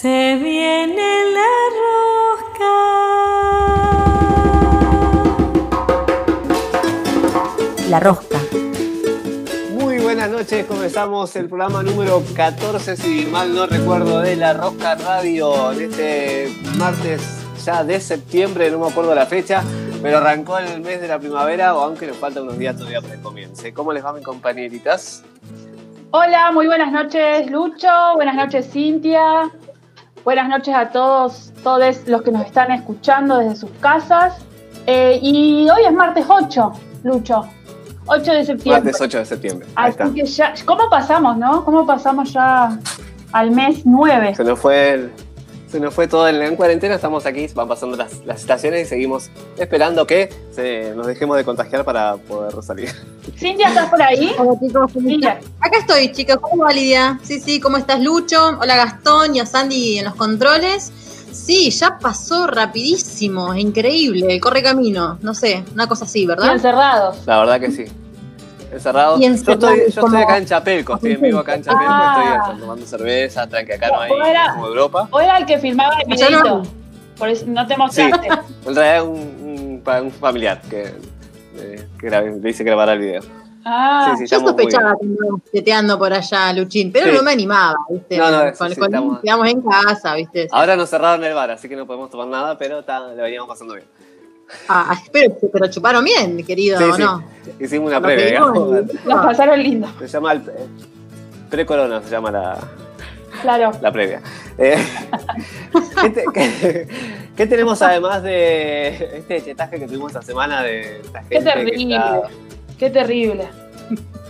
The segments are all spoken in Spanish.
Se viene la rosca. La rosca. Muy buenas noches, comenzamos el programa número 14, si mal no recuerdo, de La Rosca Radio en este martes ya de septiembre, no me acuerdo la fecha, pero arrancó el mes de la primavera, o aunque nos faltan unos días todavía para que comience. ¿Cómo les va, mis compañeritas? Hola, muy buenas noches, Lucho. Buenas noches, Cintia. Buenas noches a todos, todos los que nos están escuchando desde sus casas. Eh, y hoy es martes 8, Lucho. 8 de septiembre. Martes 8 de septiembre. Ahí Así está. que ya, ¿cómo pasamos, no? ¿Cómo pasamos ya al mes 9? Se nos fue el- se nos fue todo en, en cuarentena, estamos aquí, van pasando las, las estaciones y seguimos esperando que se- nos dejemos de contagiar para poder salir. Cintia, ¿estás por ahí? Hola chicos, ¿cómo Cintia. Acá estoy, chicos. ¿Cómo va Lidia? Sí, sí, ¿cómo estás, Lucho? Hola, Gastón y a Sandy en los controles. Sí, ya pasó rapidísimo, increíble, corre camino, no sé, una cosa así, Y ¿verdad? encerrados. La verdad que sí. Encerrados. Y Yo estoy, yo como- estoy acá en Chapelco, estoy en vivo acá en Chapelco, Ah. estoy tomando cerveza, tranqui, acá no hay como Europa. O era el que filmaba el videito. Por eso no te mostraste. En realidad un, un, un familiar que, eh, que le dice grabar el video. Ah, Sí, sí, Yo sospechaba que andabas teteando por allá, Luchín, pero Sí. no me animaba, ¿viste? No, no, sí, con, sí, con- estamos- quedamos en casa, ¿viste? Ahora nos cerraron el bar, así que no podemos tomar nada, pero ta, le veníamos pasando bien. Ah, pero, pero chuparon bien, querido, Sí, ¿o sí. no? Hicimos una previa, que los pasaron lindo. Se llama el, eh, pre-corona, se llama la, Claro. la previa. Eh, ¿qué, te- qué- qué tenemos además de este chetaje que tuvimos esta semana de esta Qué gente que terrible. está Qué terrible.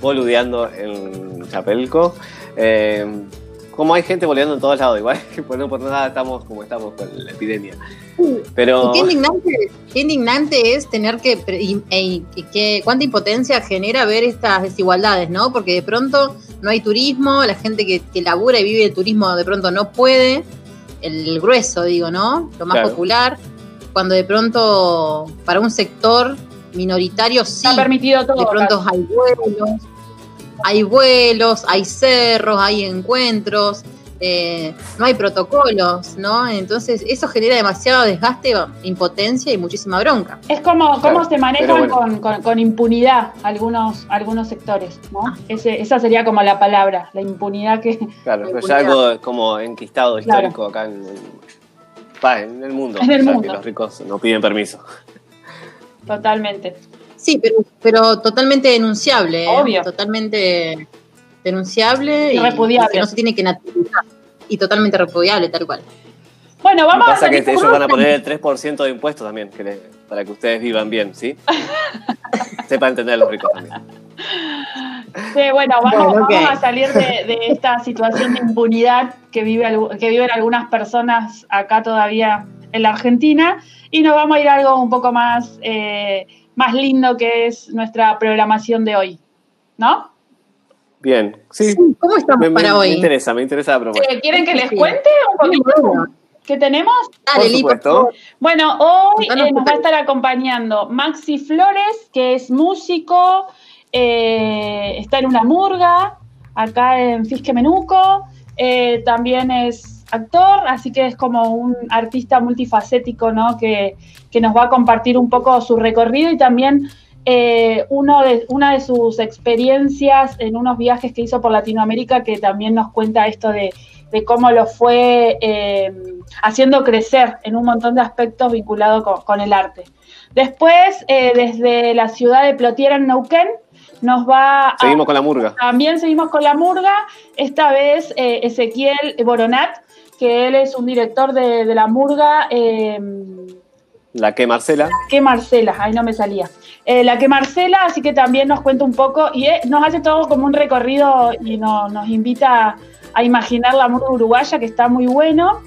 boludeando en Chapelco? Eh, como hay gente boludeando en todos lados, igual que por no por nada estamos como estamos con la epidemia. Pero qué indignante, qué indignante es tener que, pre- y, e- y que- cuánta impotencia genera ver estas desigualdades, ¿no? Porque de pronto no hay turismo, la gente que, que labura y vive de turismo de pronto no puede, el, grueso, digo, ¿no? Lo más Claro. popular, cuando de pronto para un sector minoritario sí, Está permitido todo. de pronto hay vuelos, hay vuelos, hay cerros, hay encuentros, eh, no hay protocolos, ¿no? Entonces eso genera demasiado desgaste, impotencia y muchísima bronca. Es como cómo Claro, se manejan bueno. con, con- con impunidad algunos, algunos sectores, ¿no? Ese- esa sería como la palabra, la impunidad que... claro, la pero ya algo como enquistado Claro. histórico acá en, el mundo. En el mundo. que los ricos no piden permiso. Totalmente. Sí, pero, pero totalmente denunciable, ¿eh? Obvio. totalmente denunciable Y repudiable. y que no se tiene que naturalizar. Y totalmente repudiable, tal cual. Bueno, vamos a pasa es que salir- ellos van a poner el 3% de impuestos también, que le- para que ustedes vivan bien, ¿sí? Sepa entender a los ricos también. Sí, bueno, vamos, Bueno, ok. vamos a salir de, de esta situación de impunidad que, vive, que viven algunas personas acá todavía en la Argentina y nos vamos a ir a algo un poco más, eh, más lindo que es nuestra programación de hoy, ¿no? Bien, sí. ¿Cómo estamos Me, me- para me hoy? interesa, me interesa la propuesta. ¿Quieren que les Sí. cuente un poquito qué tenemos? Dale, Por. Bueno, hoy eh, nos va a estar acompañando Maxi Flores, que es músico, eh, está en una murga, acá en Fisque Menuco, eh, también es actor, así que es como un artista multifacético, ¿no? Que, que nos va a compartir un poco su recorrido y también eh, uno de, una de sus experiencias en unos viajes que hizo por Latinoamérica, que también nos cuenta esto de, de cómo lo fue eh, haciendo crecer en un montón de aspectos vinculados con, con el arte. Después, eh, desde la ciudad de Plotiera, en Neuquén, nos va a... Seguimos con la murga. También seguimos con la murga, esta vez eh, Ezequiel Boronat, que él es un director de, de la murga, eh, La que Marcela. que Marcela, ahí no me salía. Eh, la que Marcela, así que también nos cuenta un poco y eh, nos hace todo como un recorrido y no- nos invita a imaginar la murga uruguaya, que está muy bueno.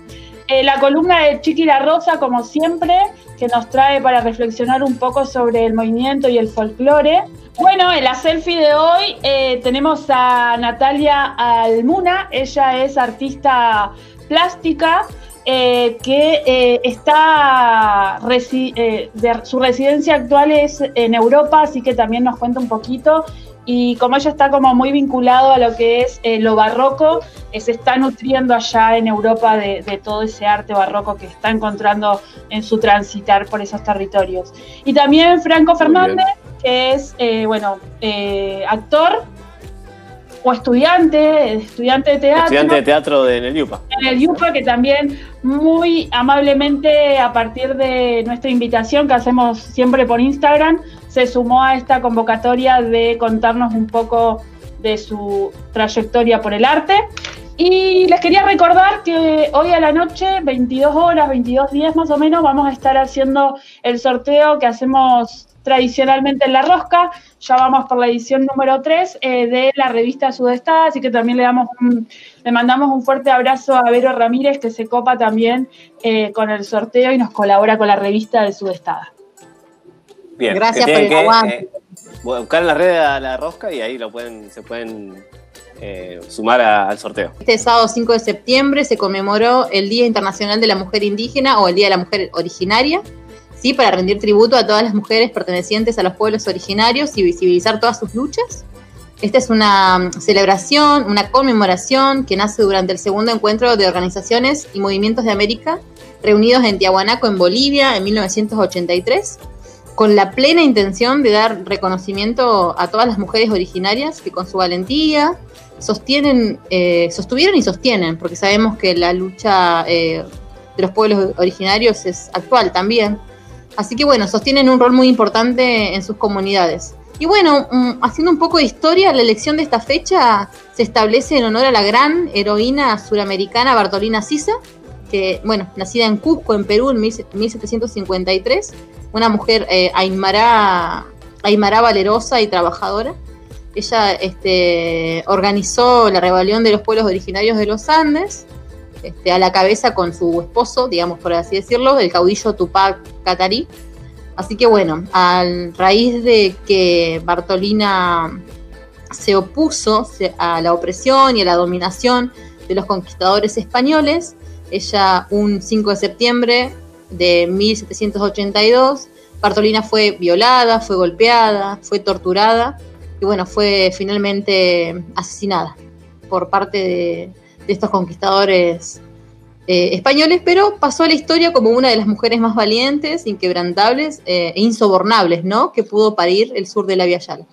eh, la columna de Chiqui La Rosa, como siempre, que nos trae para reflexionar un poco sobre el movimiento y el folclore. Bueno, en la selfie de hoy eh, tenemos a Natalia Almuna, ella es artista plástica. Eh, que está su residencia actual es en Europa, así que también nos cuenta un poquito y como ella está como muy vinculado a lo que es eh, lo barroco, eh, se está nutriendo allá en Europa de, todo ese arte barroco que está encontrando en su transitar por esos territorios. Y también Franco Fernández, que es, eh, bueno, actor o estudiante, estudiante de teatro. Estudiante de teatro en el Yupa. En el Yupa, que también muy amablemente, a partir de nuestra invitación que hacemos siempre por Instagram, se sumó a esta convocatoria de contarnos un poco de su trayectoria por el arte. Y les quería recordar que hoy a la noche, 22 horas, 22 días más o menos, vamos a estar haciendo el sorteo que hacemos tradicionalmente en La Rosca. Ya vamos por la edición número 3 eh, de la revista Sudestada, así que también le, damos le mandamos un fuerte abrazo a Vero Ramírez, que se copa también eh, con el sorteo y nos colabora con la revista de Sudestada. Bien, gracias por el aguante. Eh, buscar en la red a La Rosca y ahí lo pueden, se pueden sumar al sorteo. Este sábado 5 de septiembre se conmemoró el Día Internacional de la Mujer Indígena o el Día de la Mujer Originaria. ¿Sí? para rendir tributo a todas las mujeres pertenecientes a los pueblos originarios y visibilizar todas sus luchas. Esta es una mm, celebración, una conmemoración que nace durante el segundo encuentro de organizaciones y movimientos de América reunidos en Tiahuanaco, en Bolivia, en 1983, con la plena intención de dar reconocimiento a todas las mujeres originarias que con su valentía sostienen, eh, sostuvieron y sostienen, porque sabemos que la lucha eh, de los pueblos originarios es actual también, Así que bueno, sostienen un rol muy importante en sus comunidades. Y bueno, mm, haciendo un poco de historia, la elección de esta fecha se establece en honor a la gran heroína suramericana Bartolina Sisa, que, bueno, nacida en Cusco, en Perú, en 1753, una mujer eh, aymara, valerosa y trabajadora. Ella este, organizó la rebelión de los pueblos originarios de los Andes, este, a la cabeza con su esposo, digamos por así decirlo, el caudillo Tupac Katari. Así que bueno, a raíz de que Bartolina se opuso a la opresión y a la dominación de los conquistadores españoles, ella un 5 de septiembre de 1782, Bartolina fue violada, fue golpeada, fue torturada y bueno, fue finalmente asesinada por parte de, de estos conquistadores eh, españoles, pero pasó a la historia como una de las mujeres más valientes, inquebrantables eh, e insobornables, ¿no? Que pudo parir el sur de la Via Yala.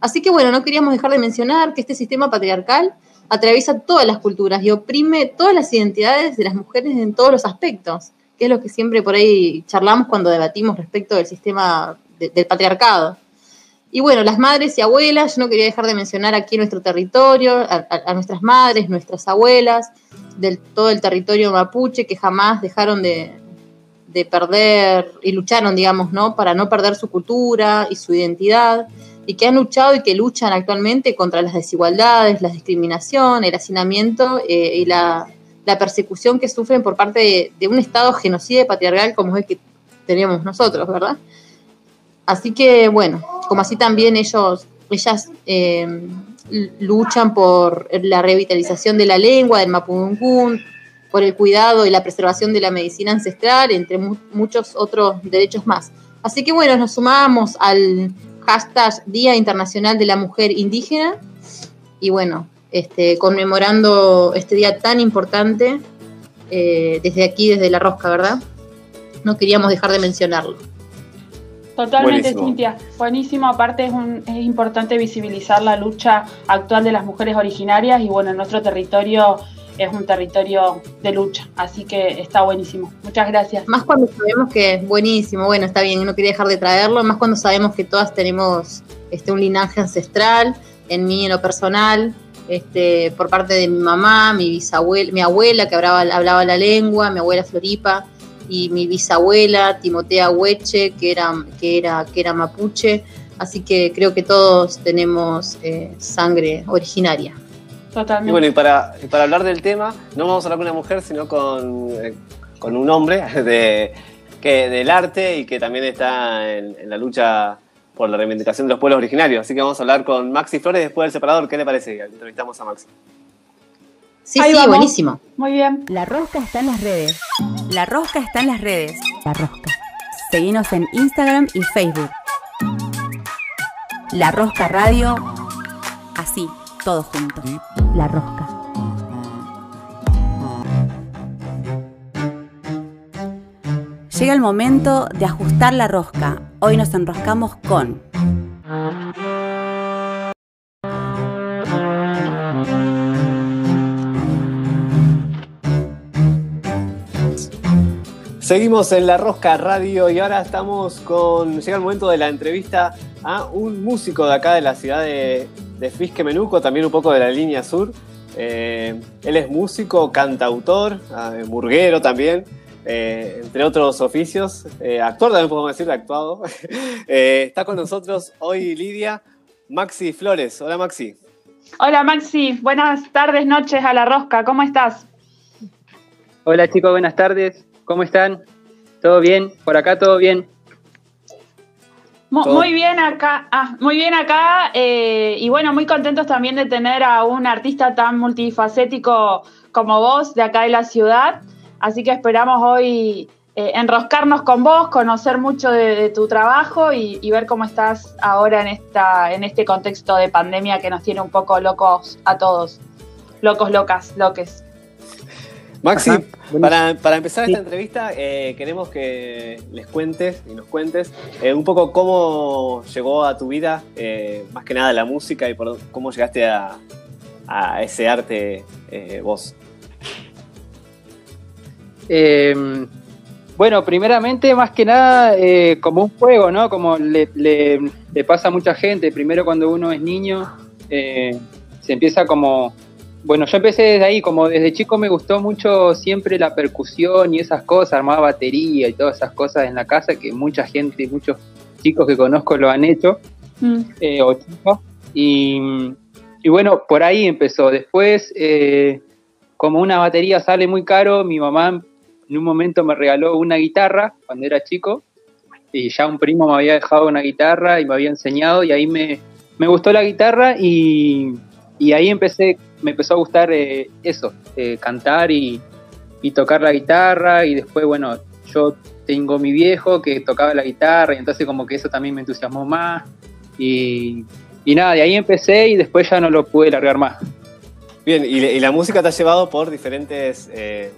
Así que bueno, no queríamos dejar de mencionar que este sistema patriarcal atraviesa todas las culturas y oprime todas las identidades de las mujeres en todos los aspectos, que es lo que siempre por ahí charlamos cuando debatimos respecto del sistema del patriarcado. Y bueno, las madres y abuelas, yo no quería dejar de mencionar aquí nuestro territorio, a, nuestras madres, nuestras abuelas, del todo el territorio mapuche, que jamás dejaron de, perder y lucharon, digamos, ¿no? Para no perder su cultura y su identidad, y que han luchado y que luchan actualmente contra las desigualdades, la discriminación, el hacinamiento eh, y la, persecución que sufren por parte de, de, un Estado genocida y patriarcal como es el que tenemos nosotros, ¿verdad? Así que, bueno, como así también ellos, ellas eh, luchan por la revitalización de la lengua del Mapudungun, por el cuidado y la preservación de la medicina ancestral, entre muchos otros derechos más. Así que bueno, nos sumamos al hashtag Día Internacional de la Mujer Indígena y bueno, este, conmemorando este día tan importante eh, desde aquí, desde La Rosca, ¿verdad? No queríamos dejar de mencionarlo. Totalmente, Cintia. Buenísimo. Aparte es, es importante visibilizar la lucha actual de las mujeres originarias y bueno, nuestro territorio es un territorio de lucha, así que está buenísimo. Muchas gracias. Más cuando sabemos que es buenísimo, bueno, está bien, no quería dejar de traerlo, más cuando sabemos que todas tenemos este, un linaje ancestral, en mí en lo personal, este, por parte de mi mamá, mi bisabuela, mi abuela que hablaba, hablaba la lengua, mi abuela Floripa, y mi bisabuela, Timotea Hueche, que era, que era, que era mapuche. Así que creo que todos tenemos eh, sangre originaria. Totalmente. Y bueno, y para, para hablar del tema, no vamos a hablar con una mujer, sino con, eh, con un hombre de, que, del arte y que también está en, en la lucha por la reivindicación de los pueblos originarios. Así que vamos a hablar con Maxi Flores después del separador. ¿Qué le parece? Entrevistamos a Maxi. Sí, Ahí sí, vamos. buenísimo. Muy bien. La rosca está en las redes. La rosca está en las redes. La rosca. Seguinos en Instagram y Facebook. La Rosca Radio. Así, todo junto. La Rosca. Llega el momento de ajustar la rosca. Hoy nos enroscamos con Seguimos en La Rosca Radio y ahora estamos con. Llega el momento de la entrevista a un músico de acá de la ciudad de, de Fisque Menuco, también un poco de la línea sur. Eh, él es músico, cantautor, eh, burguero también, eh, entre otros oficios. Eh, actor también podemos decir, actuado. Eh, está con nosotros hoy Lidia Maxi Flores. Hola Maxi. Hola Maxi, buenas tardes, noches a la rosca, ¿cómo estás? Hola chicos, buenas tardes. ¿Cómo están? ¿Todo bien? Por acá todo bien. Muy bien acá, ah, muy bien acá eh, y bueno, muy contentos también de tener a un artista tan multifacético como vos de acá de la ciudad. Así que esperamos hoy eh, enroscarnos con vos, conocer mucho de, de tu trabajo y, y ver cómo estás ahora en, esta, en este contexto de pandemia que nos tiene un poco locos a todos. Locos, locas, loques. Maxi, para, para empezar Sí. esta entrevista, eh, queremos que les cuentes y nos cuentes eh, un poco cómo llegó a tu vida, eh, más que nada la música y por cómo llegaste a, a ese arte vos. Eh, bueno, primeramente, más que nada, como un juego, ¿no? Como le, le- le pasa a mucha gente. Primero cuando uno es niño, se empieza como... Bueno, yo empecé desde ahí, como desde chico me gustó mucho siempre la percusión y esas cosas, armaba batería y todas esas cosas en la casa que mucha gente, muchos chicos que conozco lo han hecho. Mm. eh, o chicos. Y, y bueno, por ahí empezó. Después, eh, como una batería sale muy caro, mi mamá en un momento me regaló una guitarra cuando era chico. Y ya un primo me había dejado una guitarra y me había enseñado. Y ahí me, me gustó la guitarra y, y ahí empecé, me empezó a gustar eh, eso, eh, cantar y, y tocar la guitarra. Y después, bueno, yo tengo mi viejo que tocaba la guitarra y entonces como que eso también me entusiasmó más. Y, y nada, de ahí empecé y después ya no lo pude largar más. Bien, y, la música te ha llevado por diferentes eh,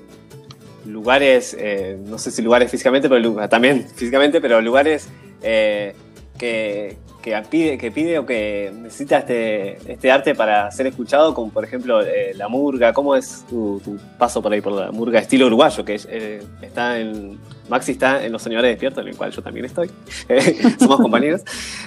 lugares, no sé si lugares físicamente, pero también físicamente, pero lugares que, que pide, que pide o que necesita este, este arte para ser escuchado, como por ejemplo eh, la murga. ¿Cómo es tu, paso por ahí por la murga estilo uruguayo? Que eh, está en. Maxi está en Los Señores Despiertos, en el cual yo también estoy. Somos compañeros.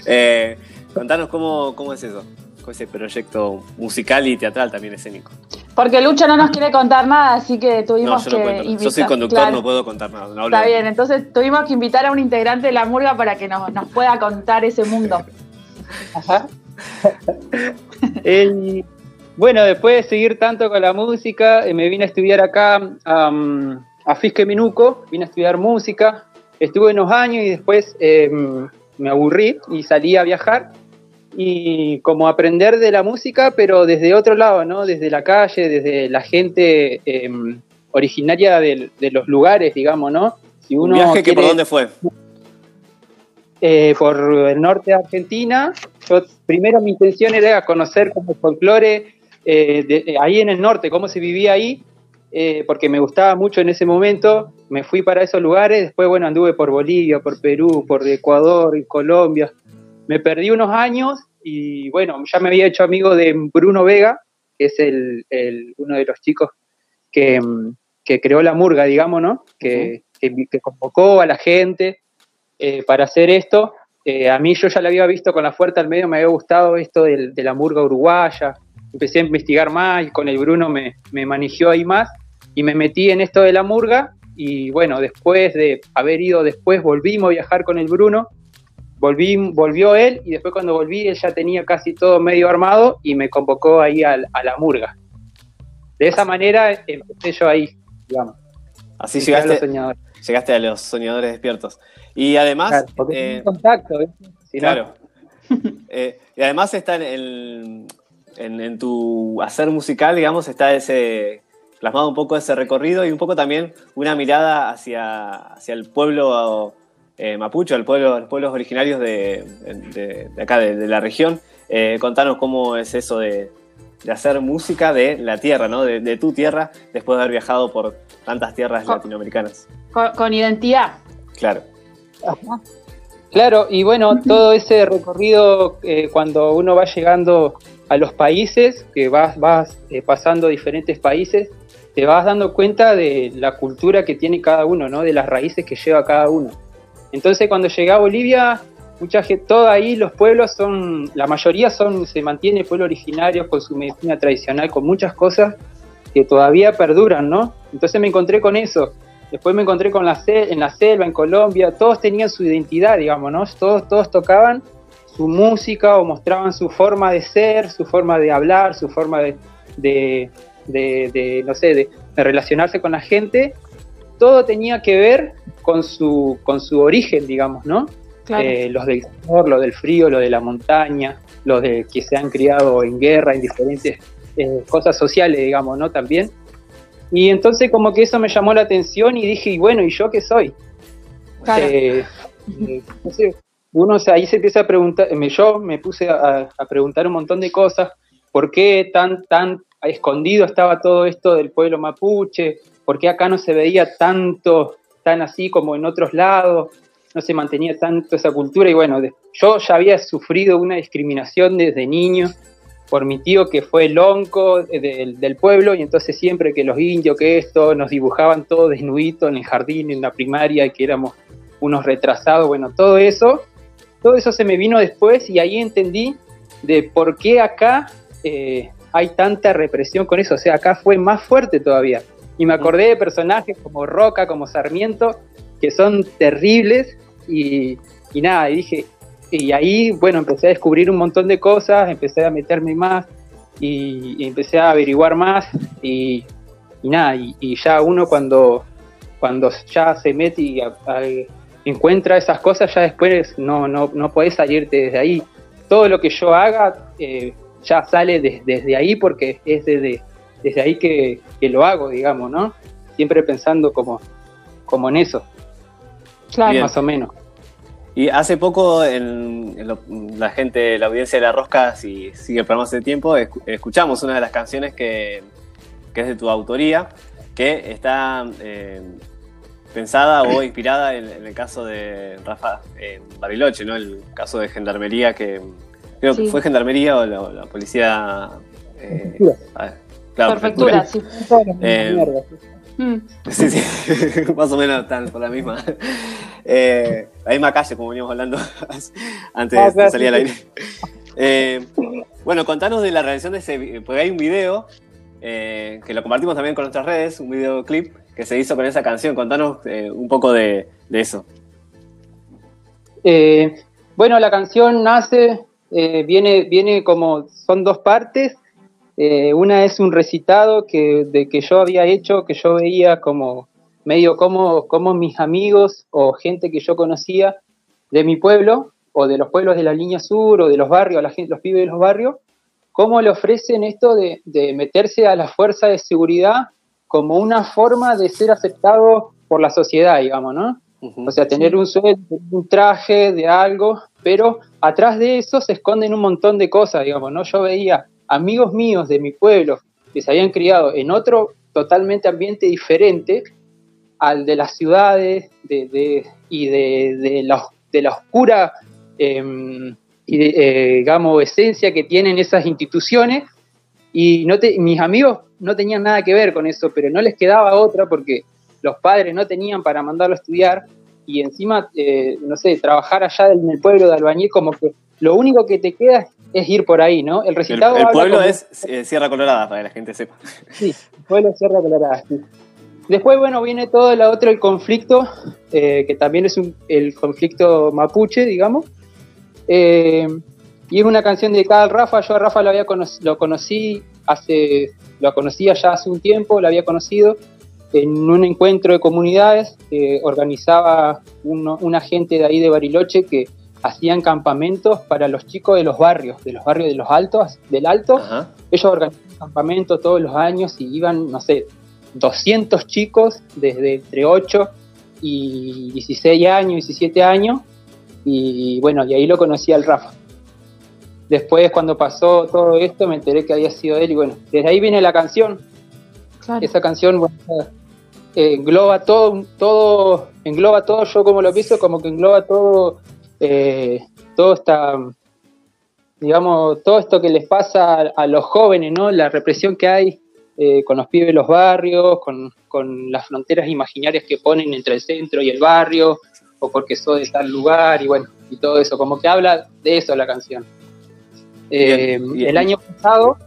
Eh, contanos cómo, cómo es eso, ese proyecto musical y teatral también escénico. Porque Lucho no nos quiere contar nada, así que No, tuvimos yo no que cuento. Yo invitar- soy conductor, Claro. no puedo contar nada. no Está bien, entonces tuvimos que invitar a un integrante de la murga para que nos, nos pueda contar ese mundo. El- bueno, después de seguir tanto con la música, eh, me vine a estudiar acá am, a Fisque Minuco, vine a estudiar música, estuve unos años y después em, me aburrí y salí a viajar y como aprender de la música, pero desde otro lado, ¿no? Desde la calle, desde la gente em, originaria de, los lugares, digamos, ¿no? Si ¿Un uno viaje que por quiere- dónde fue? eh, por el norte de Argentina. Yo, primero mi intención era conocer como folclore eh, de- eh, ahí en el norte, cómo se vivía ahí, eh, porque me gustaba mucho en ese momento. Me fui para esos lugares, después, bueno, anduve por Bolivia, por Perú, por Ecuador y Colombia. Me perdí unos años y, bueno, ya me había hecho amigo de Bruno Vega, que es el, el- uno de los chicos que, que creó la murga, digamos, ¿no? Que, que, que convocó a la gente eh, para hacer esto. Eh, a mí yo ya lo había visto con la fuerza al medio, me había gustado esto del- de, la murga uruguaya. Empecé a investigar más y con el Bruno me, me manejó ahí más y me metí en esto de la murga. Y bueno, después de haber ido después, volvimos a viajar con el Bruno. Volví, volvió él y después cuando volví él ya tenía casi todo medio armado y me convocó ahí al- a, la murga. De esa manera empecé yo ahí, digamos. Así Llegué a los llegaste, soñadores. llegaste a los soñadores despiertos. Y además, Claro, eh, contacto, ¿viste? Si no- Claro. Eh, y además está en, el- en, en tu hacer musical, digamos, está ese plasmado un poco ese recorrido y un poco también una mirada hacia, hacia el pueblo eh, mapuche, el pueblo, los pueblos originarios de, de- de acá, de, de la región. Eh, contanos cómo es eso de, de hacer música de la tierra, ¿no? De, de tu tierra, después de haber viajado por tantas tierras latinoamericanas. Con, con identidad. Claro. Claro, y bueno, todo ese recorrido eh, cuando uno va llegando a los países, que vas, vas eh, pasando diferentes países, te vas dando cuenta de la cultura que tiene cada uno, ¿no? De las raíces que lleva cada uno. Entonces, cuando llegué a Bolivia, mucha gente, todo ahí, los pueblos son, la mayoría son, se mantiene pueblo originario con su medicina tradicional, con muchas cosas que todavía perduran, ¿no? Entonces me encontré con eso. Después me encontré con la en la selva, en Colombia, todos tenían su identidad, digamos, ¿no? Todos, todos tocaban su música o mostraban su forma de ser, su forma de hablar, su forma de, de, de- de, no sé, de relacionarse con la gente. Todo tenía que ver con su, con su origen, digamos, ¿no? Claro. Eh, los del calor, los del frío, los de la montaña, los de que se han criado en guerra, en diferentes eh, cosas sociales, digamos, ¿no? También. Y entonces como que eso me llamó la atención y dije, y bueno, ¿y yo qué soy? Claro. Eh, uno se- ahí se empieza a preguntar, me- yo me puse a, a preguntar un montón de cosas, ¿por qué tan, tan escondido estaba todo esto del pueblo mapuche? ¿Por qué acá no se veía tanto, tan así como en otros lados? No se mantenía tanto esa cultura y bueno, yo ya había sufrido una discriminación desde niño por mi tío que fue el onco del, del pueblo y entonces siempre que los indios, que esto, nos dibujaban todo desnudito en el jardín, en la primaria y que éramos unos retrasados, bueno, todo eso, todo eso se me vino después y ahí entendí de por qué acá eh, hay tanta represión con eso, o sea, acá fue más fuerte todavía. Y me acordé de personajes como Roca, como Sarmiento, que son terribles y, y nada, y dije, y ahí, bueno, empecé a descubrir un montón de cosas, empecé a meterme más y, empecé a averiguar más y, nada, y, ya uno cuando, cuando ya se mete y a- encuentra esas cosas, ya después no, no, no podés salirte desde ahí. Todo lo que yo haga eh, ya sale des- desde ahí porque es desde, desde ahí que, que lo hago, digamos, ¿no? Siempre pensando como, como en eso, claro. Bien. más o menos. Y hace poco en, en lo- la gente, la audiencia de La Rosca, si sigue el programa hace tiempo, escu- escuchamos una de las canciones que, que es de tu autoría, que está eh, pensada o inspirada en, en el caso de Rafa en Bariloche, ¿no? El caso de Gendarmería, que creo que fue Gendarmería o la, la policía... eh, claro, Perfectura, sí. Eh, Mierda. Mm. Sí, sí, más o menos están por la misma. Eh, la misma calle, como veníamos hablando antes Ah, de salir al aire. Eh, bueno, contanos de la realización de ese porque hay un video eh, que lo compartimos también con nuestras redes, un videoclip que se hizo con esa canción. Contanos eh, un poco de, de eso. Eh, bueno, la canción nace, eh, viene, viene como, son dos partes. Eh, una es un recitado que, de que yo había hecho, que yo veía como medio como, como mis amigos o gente que yo conocía de mi pueblo o de los pueblos de la línea sur o de los barrios, la gente, los pibes de los barrios, cómo le ofrecen esto de, de meterse a la fuerza de seguridad como una forma de ser aceptado por la sociedad, digamos, ¿no? O sea, tener un sueldo, un traje de algo, pero atrás de eso se esconden un montón de cosas, digamos, ¿no? Yo veía amigos míos de mi pueblo que se habían criado en otro totalmente ambiente diferente al de las ciudades de, de- y de, la, oscura, y de, eh, digamos, esencia que tienen esas instituciones. Y no te- mis amigos no tenían nada que ver con eso, pero no les quedaba otra porque los padres no tenían para mandarlo a estudiar y encima, eh, no sé, trabajar allá en el pueblo de albañil, como que lo único que te queda es ir por ahí, ¿no? El El, recitado el habla pueblo como- es eh, Sierra Colorada, para que la gente sepa. Sí, pueblo Sierra Colorada, sí. Después, bueno, viene todo el otro, el conflicto, eh, que también es un- el conflicto mapuche, digamos. Eh, y es una canción dedicada al Rafa. Yo a Rafa lo, había cono- lo conocí hace, lo conocía ya hace un tiempo, lo había conocido. en un encuentro de comunidades que organizaba uno, una gente de ahí de Bariloche que hacían campamentos para los chicos de los barrios, de los barrios de los altos, del alto. Ajá. Ellos organizaban campamentos todos los años y iban, no sé, 200 chicos desde entre 8 y 16 años, 17 años. Y bueno, y ahí lo conocí al Rafa. Después, cuando pasó todo esto, me enteré que había sido él. Y bueno, desde ahí viene la canción. Claro. Esa canción bueno, eh, engloba todo, todo, engloba todo, yo como lo pienso, como que engloba todo, eh, todo esta, digamos, todo esto que les pasa a, a los jóvenes, ¿no? La represión que hay eh, con los pibes de los barrios, con, con las fronteras imaginarias que ponen entre el centro y el barrio, o porque soy de tal lugar, y bueno, y todo eso, como que habla de eso la canción. Eh, Bien, bien. El año pasado,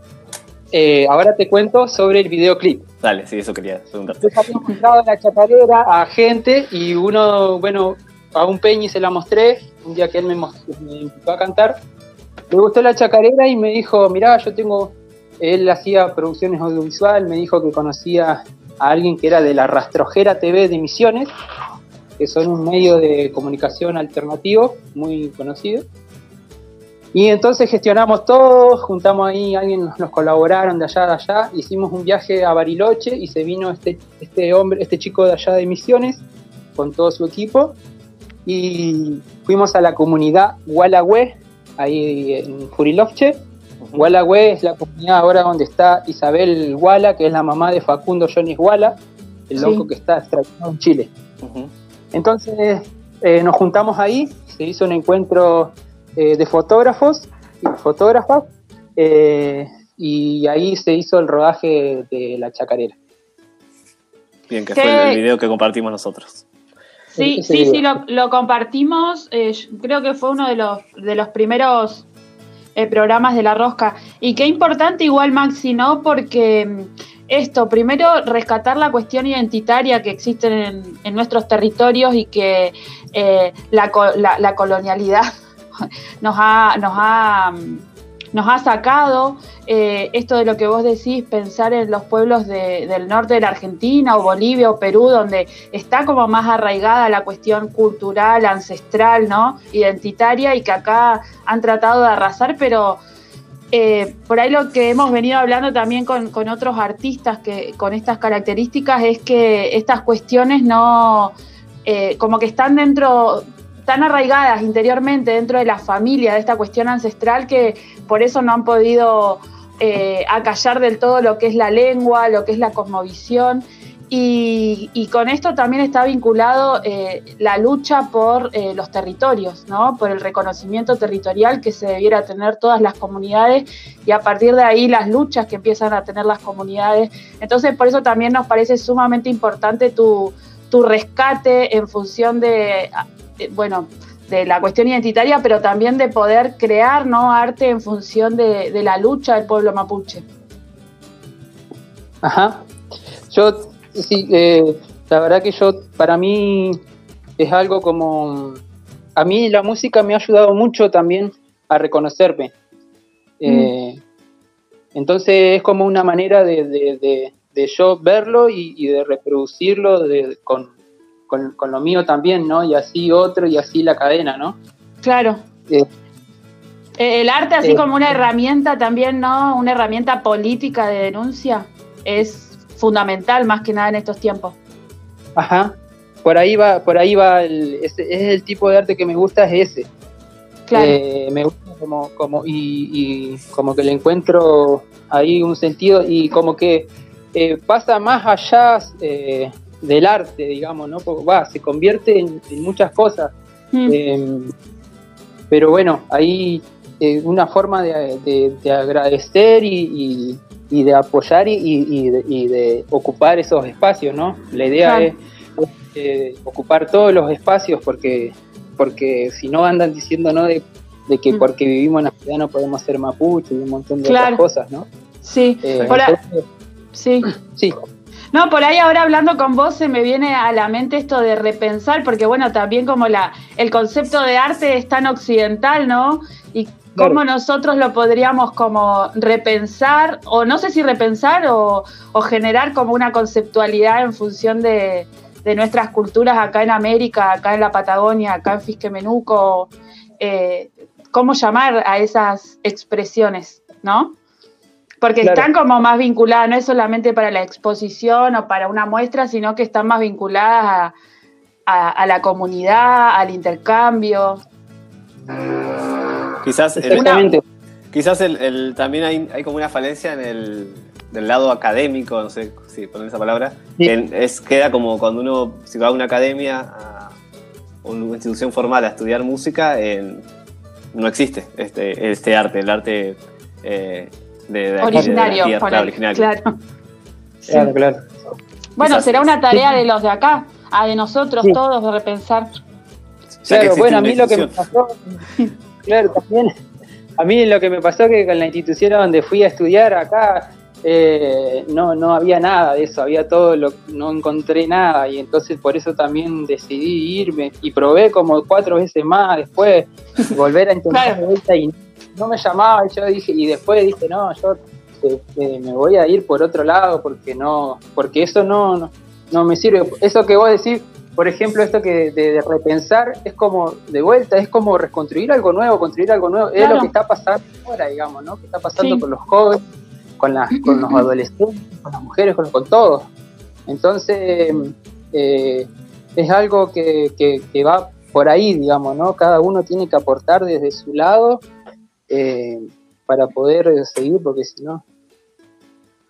eh, ahora te cuento sobre el videoclip. Dale, sí, eso quería preguntarte. Yo había encontrado en la chacarera a gente y uno, bueno, a un Peñi se la mostré, un día que él me, mos- me invitó a cantar. Le gustó la chacarera y me dijo, mirá, yo tengo, él hacía producciones audiovisual, me dijo que conocía a alguien que era de la Rastrojera TV de Misiones, que son un medio de comunicación alternativo muy conocido. Y entonces gestionamos todo, juntamos ahí, alguien nos colaboraron de allá, de allá, hicimos un viaje a Bariloche y se vino este, este hombre, este chico de allá de Misiones, con todo su equipo, y fuimos a la comunidad Gualagüe, ahí en Jurilovche. Gualagüe es la comunidad ahora donde está Isabel Guala, que es la mamá de Facundo Jonis Guala, el Sí. loco que está extraditado en Chile. Entonces eh, nos juntamos ahí, se hizo un encuentro eh, de fotógrafos y fotógrafas, eh, y ahí se hizo el rodaje de la chacarera. Bien, que ¿Qué? fue el video que compartimos nosotros. Sí, sí, sí, lo, lo compartimos. eh, creo que fue uno de los, de los primeros eh, programas de La Rosca. Y qué importante igual, Maxi, ¿no? Porque mm, esto, primero, rescatar la cuestión identitaria que existe en, en nuestros territorios y que eh, la, la- la colonialidad nos ha, nos ha, mm, nos ha sacado. eh, esto de lo que vos decís, pensar en los pueblos de- del norte de la Argentina o Bolivia o Perú, donde está como más arraigada la cuestión cultural, ancestral, ¿no? Identitaria y que acá han tratado de arrasar, pero eh, por ahí lo que hemos venido hablando también con, con otros artistas que con estas características es que estas cuestiones no, eh, como que están dentro, tan arraigadas interiormente dentro de la familia, de esta cuestión ancestral, que por eso no han podido eh, acallar del todo lo que es la lengua, lo que es la cosmovisión. Y, con esto también está vinculado eh, la lucha por eh, los territorios, ¿no? por el reconocimiento territorial que se debiera tener todas las comunidades y a partir de ahí las luchas que empiezan a tener las comunidades. Entonces, por eso también nos parece sumamente importante tu, tu rescate en función de, bueno, de la cuestión identitaria, pero también de poder crear ¿no? arte en función de, de la lucha del pueblo mapuche. Ajá. Yo, sí, eh, la verdad que yo, para mí, es algo como. A mí la música me ha ayudado mucho también a reconocerme. Eh, entonces es como una manera de, de- de- de yo verlo y, y de reproducirlo de- con, con- con lo mío también, ¿no? Y así otro y así la cadena, ¿no? Claro. Eh, Eh, El arte así eh, como una herramienta también, ¿no? Una herramienta política de denuncia es fundamental más que nada en estos tiempos. Ajá. Por ahí va, por ahí va el, es el tipo de arte que me gusta, es ese. Claro. Eh, me gusta como, como y, y como que le encuentro ahí un sentido y como que eh, pasa más allá eh, del arte, digamos, ¿no? Porque, va, se convierte en, en muchas cosas. Mm. Eh, pero bueno, ahí eh, una forma de, de- de agradecer y, y- y de apoyar y, y- de, y de ocupar esos espacios, ¿no? La idea Claro. es eh, ocupar todos los espacios porque porque si no andan diciendo no de, que Mm. porque vivimos en la ciudad no podemos ser mapuche y un montón de Claro. otras cosas, ¿no? Sí, Eh, por a- entonces, sí. sí, No, por ahí ahora hablando con vos se me viene a la mente esto de repensar, porque bueno, también como la, el concepto de arte es tan occidental, ¿no? Y cómo nosotros lo podríamos como repensar, o no sé si repensar o, o generar como una conceptualidad en función de, de, nuestras culturas acá en América, acá en la Patagonia, acá en Fisquemenuco, eh, cómo llamar a esas expresiones, ¿no? Porque Claro. están como más vinculadas, no es solamente para la exposición o para una muestra, sino que están más vinculadas a, a- a la comunidad, al intercambio. Quizás, el- Exactamente. quizás el, el- también hay, hay como una falencia en el del lado académico, no sé si poner esa palabra, Sí. que es, queda como cuando uno, si va a una academia, a una institución formal a estudiar música, en- no existe este, este arte, el arte eh, de, de aquí, de la originario, tierra, claro, originario. claro. Sí. Claro, claro. Bueno, Quizás- será una tarea de los de acá, a de nosotros Sí. todos de repensar. Claro, bueno, a mí lo que me pasó, claro, también, a mí lo que me pasó que con la institución a donde fui a estudiar acá, eh, no, no había nada de eso, había todo, lo, no encontré nada y entonces por eso también decidí irme y probé como cuatro veces más después, volver a intentar Claro. y no me llamaba y yo dije, y después dije, no, yo eh, eh, me voy a ir por otro lado porque no, porque eso no, no, no me sirve. Eso que vos decís, por ejemplo, esto que de, de repensar es como de vuelta, es como reconstruir algo nuevo, construir algo nuevo. Es lo que está pasando ahora, digamos, ¿no? Que está pasando Sí. con los jóvenes, con, las, con los adolescentes, con las mujeres, con, con todos. Entonces, eh, es algo que, que- que va por ahí, digamos, ¿no? Cada uno tiene que aportar desde su lado eh, para poder eh, seguir, porque si no...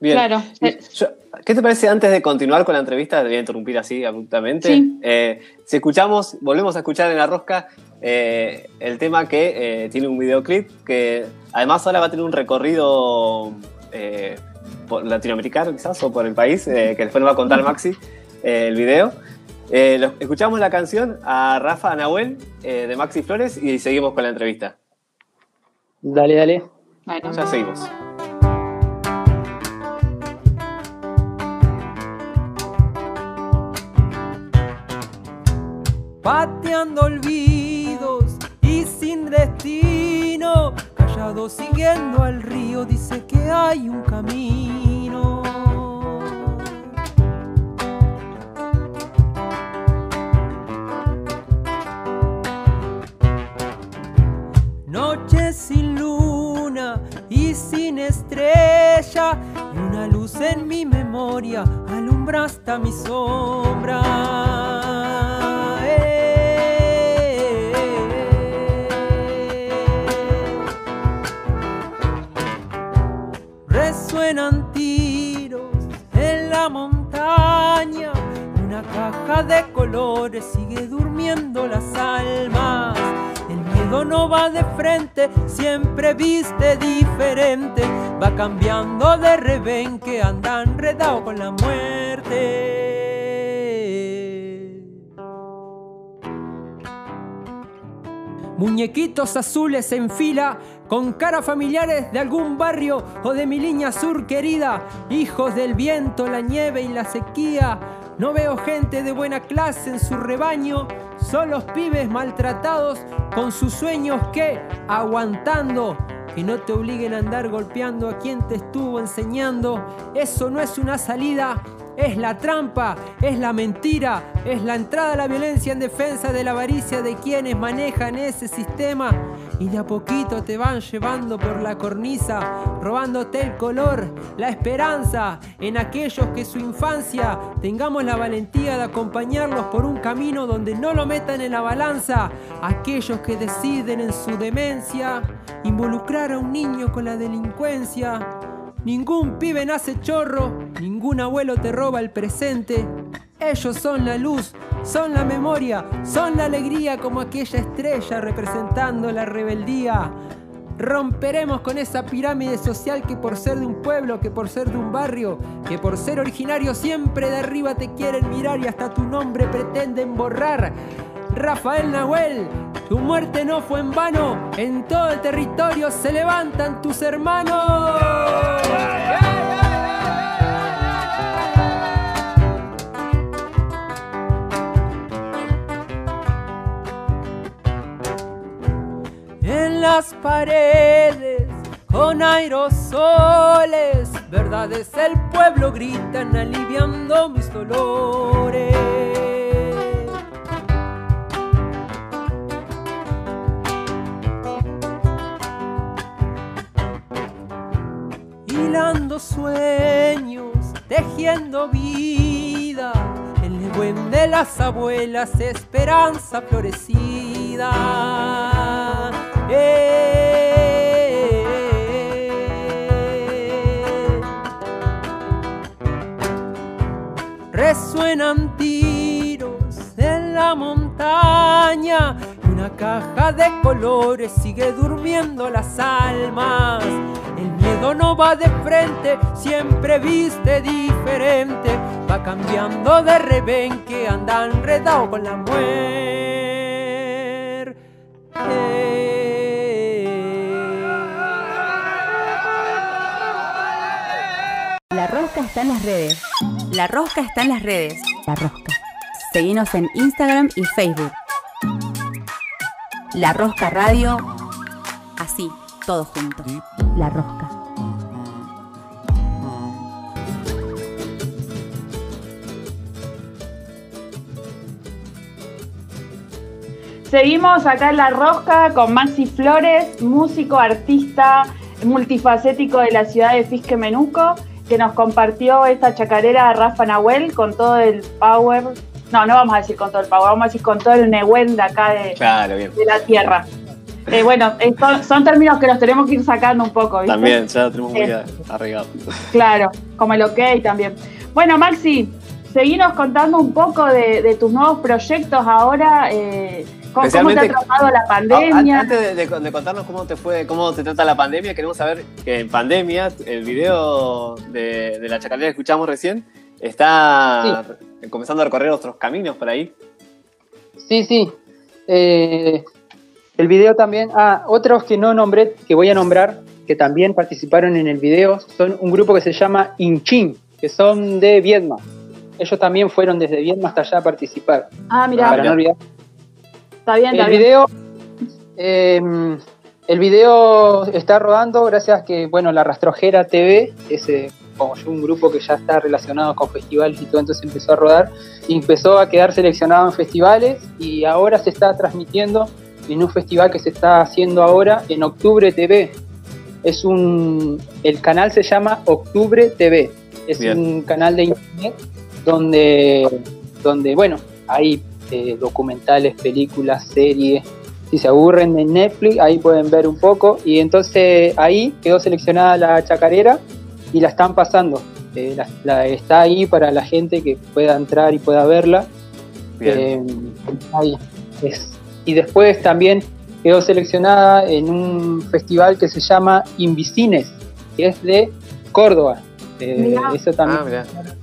Bien. Claro. Eh, Yo- ¿Qué te parece antes de continuar con la entrevista? Te voy a interrumpir así abruptamente. Sí. Eh, si escuchamos, volvemos a escuchar en la rosca eh, el tema que eh, tiene un videoclip que además ahora va a tener un recorrido eh, por latinoamericano quizás o por el país, eh, que después nos va a contar Maxi eh, el video. Eh, lo- escuchamos la canción a Rafa Nahuel eh, de Maxi Flores y seguimos con la entrevista. Dale, dale. Bueno, Ya seguimos. pateando olvidos y sin destino, callado siguiendo al río, dice que hay un camino. Y sin estrella, y una luz en mi memoria alumbra hasta mi sombra. Resuenan tiros en la montaña, una caja de colores sigue durmiendo las almas. No va de frente, siempre viste diferente, va cambiando de rebenque, anda enredado con la muerte. Muñequitos azules en fila, con caras familiares de algún barrio o de mi línea sur querida, hijos del viento, la nieve y la sequía. No veo gente de buena clase en su rebaño, son los pibes maltratados con sus sueños que, aguantando, que no te obliguen a andar golpeando a quien te estuvo enseñando. Eso no es una salida, es la trampa, es la mentira, es la entrada a la violencia en defensa de la avaricia de quienes manejan ese sistema. Y de a poquito te van llevando por la cornisa, robándote el color, la esperanza en aquellos que su infancia tengamos la valentía de acompañarlos por un camino donde no lo metan en la balanza. Aquellos que deciden en su demencia involucrar a un niño con la delincuencia. Ningún pibe nace chorro, ningún abuelo te roba el presente. Ellos son la luz, son la memoria, son la alegría como aquella estrella representando la rebeldía. Romperemos con esa pirámide social que por ser de un pueblo, que por ser de un barrio, que por ser originario siempre de arriba te quieren mirar y hasta tu nombre pretenden borrar. Rafael Nahuel, tu muerte no fue en vano, en todo el territorio se levantan tus hermanos. Las paredes con aerosoles. Verdades el pueblo gritan aliviando mis dolores. Hilando sueños, tejiendo vida, el buen de las abuelas, esperanza florecida. Resuenan tiros en la montaña y una caja de colores sigue durmiendo las almas. El miedo no va de frente, siempre viste diferente, va cambiando de rebenque, anda enredado con la muerte. Está en las redes. La rosca está en las redes. La rosca. Seguinos en Instagram y Facebook. La Rosca Radio. Así, todo junto. La Rosca. Seguimos acá en La Rosca con Maxi Flores, músico, artista, multifacético de la ciudad de Fisque Menuco, que nos compartió esta chacarera Rafa Nahuel con todo el power. No, no vamos a decir con todo el power, vamos a decir con todo el Nehuel de acá de, Claro, bien. de la tierra. Eh, bueno, eh, son, son términos que los tenemos que ir sacando un poco. ¿viste? También, ya lo tenemos muy Eh. arreglado. Claro, como el OK también. Bueno, Maxi, seguinos contando un poco de, de tus nuevos proyectos ahora. eh, ¿cómo, cómo te ha tratado la pandemia? Antes de, de- de contarnos cómo te fue, cómo te trata la pandemia, queremos saber que en pandemia, el video de, de la chacarera que escuchamos recién, está comenzando a recorrer otros caminos por ahí. Sí, sí. Eh, el video también. Ah, otros que no nombré, que voy a nombrar, que también participaron en el video, son un grupo que se llama Inchin, que son de Vietnam. Ellos también fueron desde Vietnam hasta allá a participar. Ah, mira, para no olvidar. Está bien, está El bien. video, eh, el video está rodando gracias a que, bueno, la Rastrojera TV, es eh, como yo, un grupo que ya está relacionado con festivales y todo, entonces empezó a rodar y empezó a quedar seleccionado en festivales y ahora se está transmitiendo en un festival que se está haciendo ahora en Octubre TV. Es un, el canal se llama Octubre TV. Es Bien. un canal de internet donde, donde bueno, hay eh, documentales, películas, series. Si se aburren de Netflix, ahí pueden ver un poco. Y entonces ahí quedó seleccionada la chacarera y la están pasando. Eh, la- la- está ahí para la gente que pueda entrar y pueda verla. Bien. Eh, ahí es. Y después también quedó seleccionada en un festival que se llama Invisines, que es de Córdoba. Eh, eso también, Ah.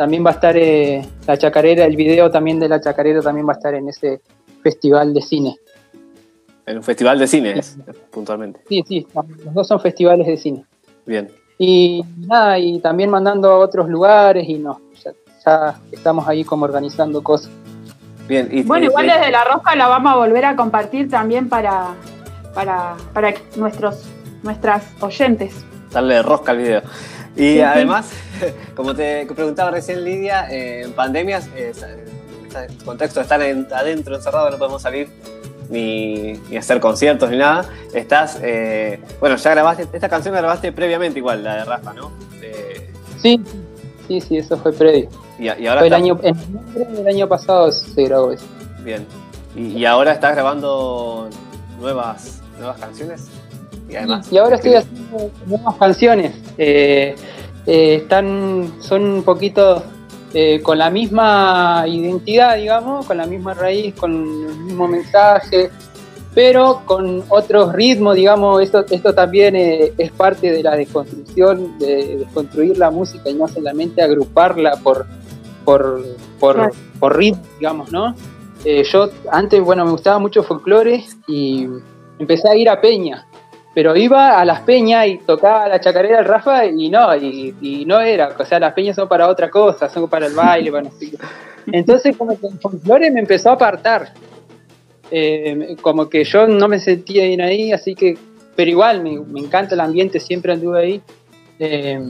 También va a estar eh, la chacarera, el video también de la chacarera también va a estar en ese festival de cine. En un festival de cine, es, puntualmente. Sí, sí, los dos son festivales de cine. Bien. Y nada, y también mandando a otros lugares y no, ya, ya estamos ahí como organizando cosas. Bien. Y, Bueno, igual desde la rosca la vamos a volver a compartir también para, para, para nuestros nuestras oyentes. darle rosca al video. Y además, como te preguntaba recién Lidia, eh, en pandemias, eh, en contexto de estar en- adentro, encerrado, no podemos salir ni, ni hacer conciertos ni nada. Estás, eh, bueno, ya grabaste, esta canción la grabaste previamente igual, la de Rafa, ¿no? Sí, sí, sí, eso fue previo. y, y ahora Fue el año, en noviembre del año pasado se grabó eso. Bien. Y, y ahora estás grabando nuevas, nuevas canciones. Y además. Y ahora estoy haciendo nuevas canciones. Eh, eh, están, son un poquito eh, con la misma identidad, digamos, con la misma raíz, con el mismo mensaje, pero con otros ritmos, digamos. Esto, esto también eh, es parte de la desconstrucción, de desconstruir la música y no solamente agruparla por, por, por, Claro. por ritmo, digamos, ¿no? Eh, yo antes, bueno, me gustaba mucho folclore y empecé a ir a Peña pero iba a las peñas y tocaba la chacarera al Rafa y no, y, y no era, o sea, las peñas son para otra cosa, son para el baile, para no sé qué. Entonces como que el folclore me empezó a apartar. eh, como que yo no me sentía bien ahí, así que, pero igual me, me encanta el ambiente, siempre anduve ahí. Eh,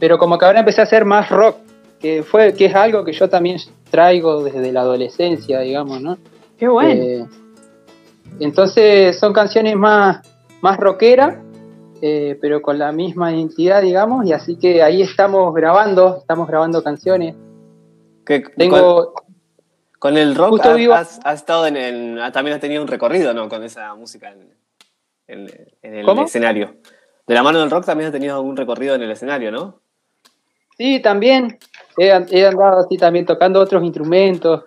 pero como que ahora empecé a hacer más rock, que fue que es algo que yo también traigo desde la adolescencia, digamos, ¿no? Qué bueno. Eh, entonces son canciones más, más rockeras, eh, pero con la misma identidad, digamos, y así que ahí estamos grabando, estamos grabando canciones. Que- Tengo, con, con el rock Justo has, vivo- has- has estado en el. También has tenido un recorrido, ¿no? Con esa música en, en- en el ¿Cómo? escenario. De la mano del rock también has tenido algún recorrido en el escenario, ¿no? sí, también he andado así también tocando otros instrumentos,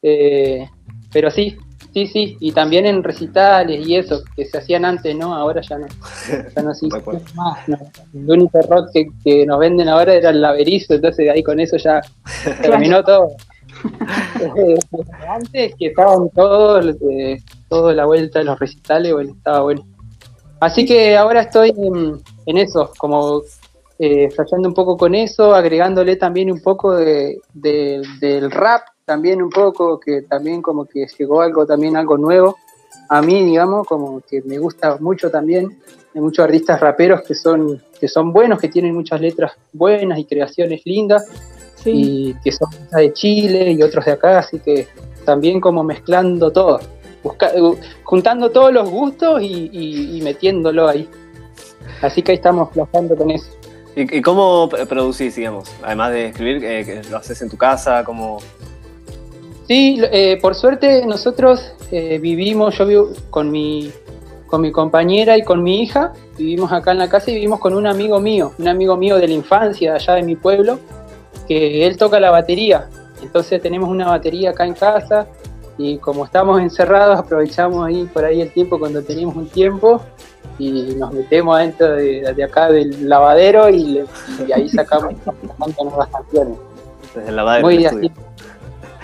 eh, pero sí, sí, sí, y también en recitales y eso, que se hacían antes, ¿no? Ahora ya no, ya no se hace más, ¿no? El único rock que, que nos venden ahora era el laberizo, entonces ahí con eso ya terminó todo. Antes que estaban todos, eh, todo la vuelta de los recitales, bueno, estaba bueno. Así que ahora estoy en, en eso, como eh, flasheando un poco con eso, agregándole también un poco de, de- del rap, también un poco, que también como que llegó algo, también algo nuevo a mí, digamos, como que me gusta mucho también. Hay muchos artistas raperos que son, que son buenos, que tienen muchas letras buenas y creaciones lindas Sí. y que son de Chile y otros de acá, así que también como mezclando todo, busca- uh, juntando todos los gustos y, y- y metiéndolo ahí. Así que ahí estamos trabajando con eso. ¿Y, y cómo producís, digamos? Además de escribir, eh, que ¿lo haces en tu casa? ¿Cómo...? Sí, eh, por suerte nosotros eh, vivimos, yo vivo con mi, con mi compañera y con mi hija, vivimos acá en la casa y vivimos con un amigo mío, un amigo mío de la infancia, allá de mi pueblo, que él toca la batería. Entonces tenemos una batería acá en casa y como estamos encerrados aprovechamos ahí por ahí el tiempo cuando tenemos un tiempo y nos metemos adentro de, de acá del lavadero y, le- y ahí sacamos sacamos nuevas canciones. Desde el lavadero Muy así.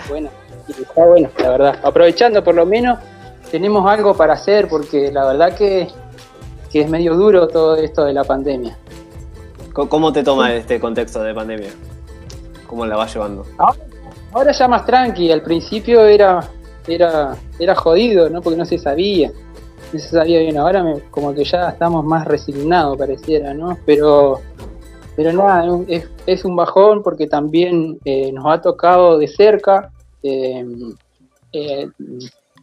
Bueno, y está bueno, la verdad. Aprovechando por lo menos, tenemos algo para hacer porque la verdad que, que es medio duro todo esto de la pandemia. ¿Cómo- ¿Cómo te toma este contexto de pandemia? ¿Cómo la vas llevando? Ahora ya más tranqui, al principio era, era, era jodido, ¿no? Porque no se sabía. No se sabía bien. Ahora me- como que ya estamos más resignados, pareciera, ¿no? Pero, pero nada, es, es un bajón porque también eh, nos ha tocado de cerca eh, eh,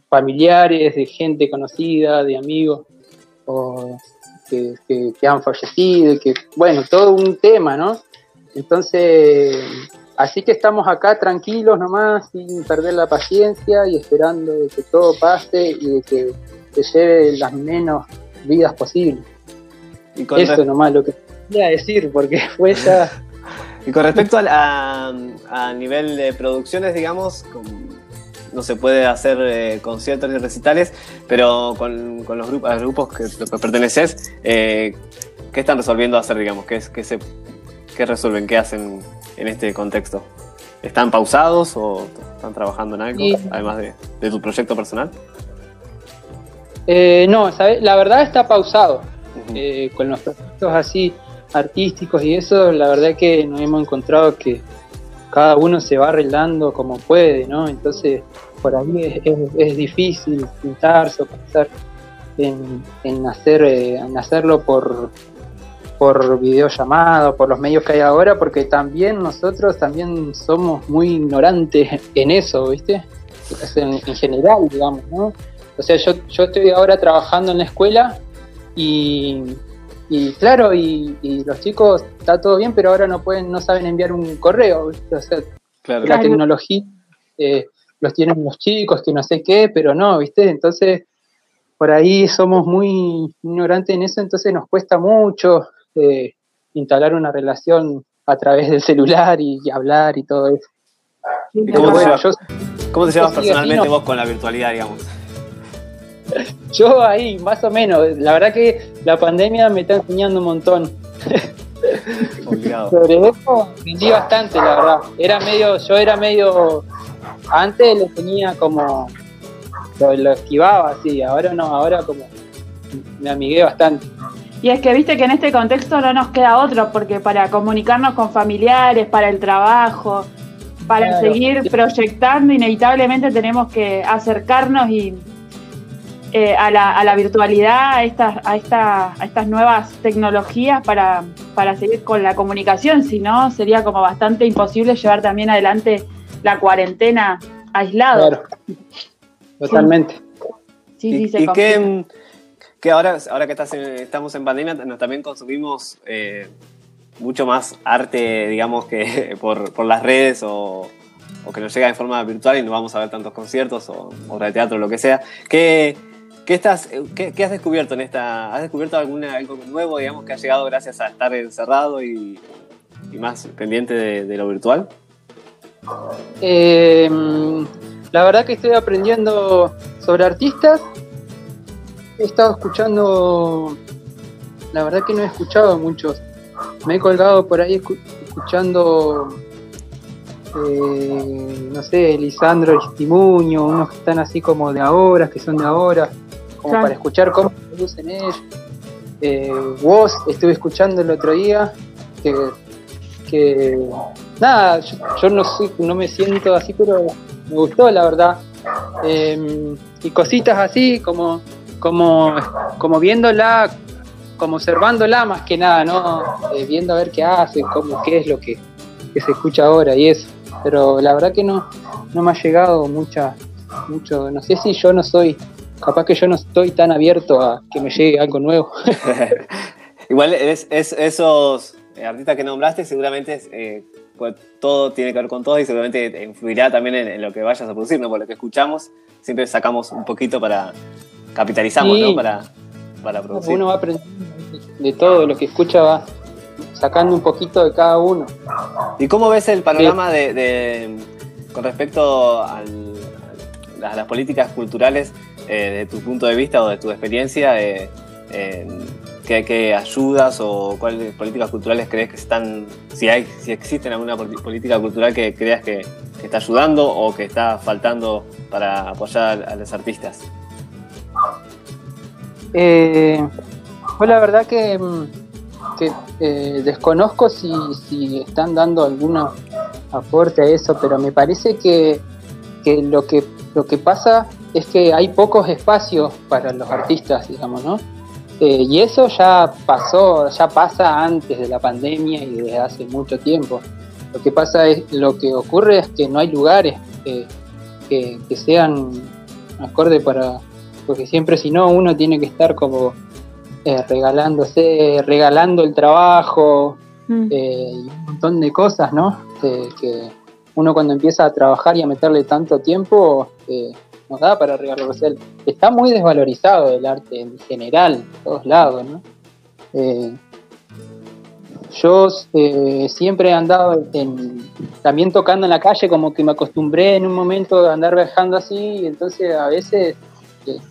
familiares, de gente conocida, de amigos, o que, que- que han fallecido, que, bueno, todo un tema, ¿no? Entonces, así que estamos acá tranquilos nomás, sin perder la paciencia y esperando de que todo pase y de que se lleve las menos vidas posibles. Eso nomás lo que quería decir, porque fue ya... y con respecto al- a, a nivel de producciones, digamos, con- no se puede hacer eh, conciertos ni recitales, pero con, con los grupos, los grupos que, que perteneces, eh, ¿qué están resolviendo hacer, digamos? ¿Qué, qué se, ¿Qué resuelven? ¿Qué hacen en este contexto? ¿Están pausados o están trabajando en algo, Y- además de, de tu proyecto personal? Eh, no, ¿sabes? la verdad está pausado. Eh, con los proyectos así artísticos y eso, la verdad que nos hemos encontrado que cada uno se va arreglando como puede, ¿no? Entonces, por ahí es, es- difícil pintarse o pensar en, en hacer, eh, en hacerlo por, por videollamada, o por los medios que hay ahora, porque también nosotros también somos muy ignorantes en eso, ¿viste? En, en general, digamos, ¿no? O sea, yo, yo estoy ahora trabajando en la escuela y, y claro, y, y los chicos está todo bien, pero ahora no pueden, no saben enviar un correo. O sea, Claro. la tecnología eh, los tienen los chicos, que no sé qué, pero no, ¿viste? Entonces, por ahí somos muy ignorantes en eso, entonces nos cuesta mucho eh, instalar una relación a través del celular y, y hablar y todo eso. ¿Y Pero cómo, te bueno, llevas, yo, cómo te llevas sí, así personalmente no. vos con la virtualidad, digamos? yo ahí, más o menos, la verdad que la pandemia me está enseñando un montón. Obligado. Sobre eso aprendí bastante, la verdad. Era medio, yo era medio, antes lo tenía como, lo, lo esquivaba así, ahora no, ahora como me amigué bastante. Y es que viste que en este contexto no nos queda otro, porque para comunicarnos con familiares, para el trabajo, para Claro. seguir proyectando, inevitablemente tenemos que acercarnos y, eh, a, la, a, la, virtualidad, a estas, a, esta, a estas nuevas tecnologías para, para seguir con la comunicación, si no sería como bastante imposible llevar también adelante la cuarentena aislado. Claro, totalmente. Sí, sí, sí y, que, que, ahora, ahora que estás estamos en pandemia, también consumimos eh, mucho más arte, digamos, que por, por las redes o, o, que nos llega en forma virtual y no vamos a ver tantos conciertos o obras de teatro o lo que sea. ¿Qué, qué, estás, qué, qué, has descubierto en esta? ¿Has descubierto alguna, algo nuevo, digamos, que ha llegado gracias a estar encerrado y, más pendiente de, de lo virtual? Eh, la verdad que estoy aprendiendo sobre artistas. He estado escuchando, la verdad que no he escuchado muchos me he colgado por ahí escuchando, eh, no sé, Lisandro Estimuño, unos que están así como de ahora, que son de ahora, como para escuchar cómo producen ellos. Eh, vos estuve escuchando el otro día que, nada, yo, no, no me siento así, pero me gustó la verdad. Em, y cositas así como, como, como viéndola como observándola más que nada, ¿no? Eh, viendo a ver qué hace, cómo, qué es lo que, se escucha ahora y eso. Pero la verdad que no, no me ha llegado mucha, mucho, no sé si yo no soy, capaz que yo no estoy tan abierto a que me llegue algo nuevo. Igual es, esos artistas que nombraste seguramente eh, pues, todo tiene que ver con todo y seguramente influirá también en, lo que vayas a producir, ¿no? Por lo que escuchamos, siempre sacamos un poquito para capitalizamos, ¿no? Para, para producir. Uno va aprendiendo de todo lo que escucha va sacando un poquito de cada uno. ¿Y cómo ves el panorama de, con respecto a las políticas culturales eh, de tu punto de vista o de tu experiencia? Eh, ¿qué, ayudas o cuáles políticas culturales crees que están, si hay, si existen alguna política cultural que creas que, está ayudando o que está faltando para apoyar a los artistas? Eh, pues la verdad que, mm, eh, desconozco si, están dando algún aporte a eso, pero me parece que, lo que lo que pasa es que hay pocos espacios para los artistas, digamos, ¿no? Eh, y eso ya pasó, ya pasa antes de la pandemia y desde hace mucho tiempo. Lo que pasa es, lo que ocurre es que no hay lugares que, que sean acorde para, porque siempre si no uno tiene que estar como eh, regalándose, regalando el trabajo mm. eh, y un montón de cosas, ¿no? que uno cuando empieza a trabajar y a meterle tanto tiempo, eh, nos da para regalar. está muy desvalorizado el arte en general, en todos lados, ¿no? yo siempre he andado también tocando en la calle, como que me acostumbré en un momento a andar viajando así, y entonces a veces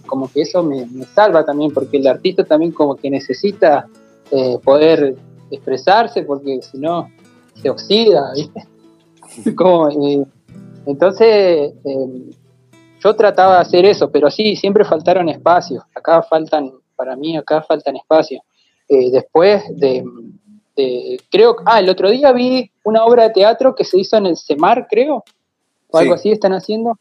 como que eso me, salva también, porque el artista también como que necesita eh, poder expresarse, porque si no se oxida, ¿viste? eh, entonces eh, yo trataba de hacer eso, pero sí, siempre faltaron espacios, acá faltan, para mí acá faltan espacios. después de, creo, ah, el otro día vi una obra de teatro que se hizo en el CEMAR, creo, o algo así están haciendo,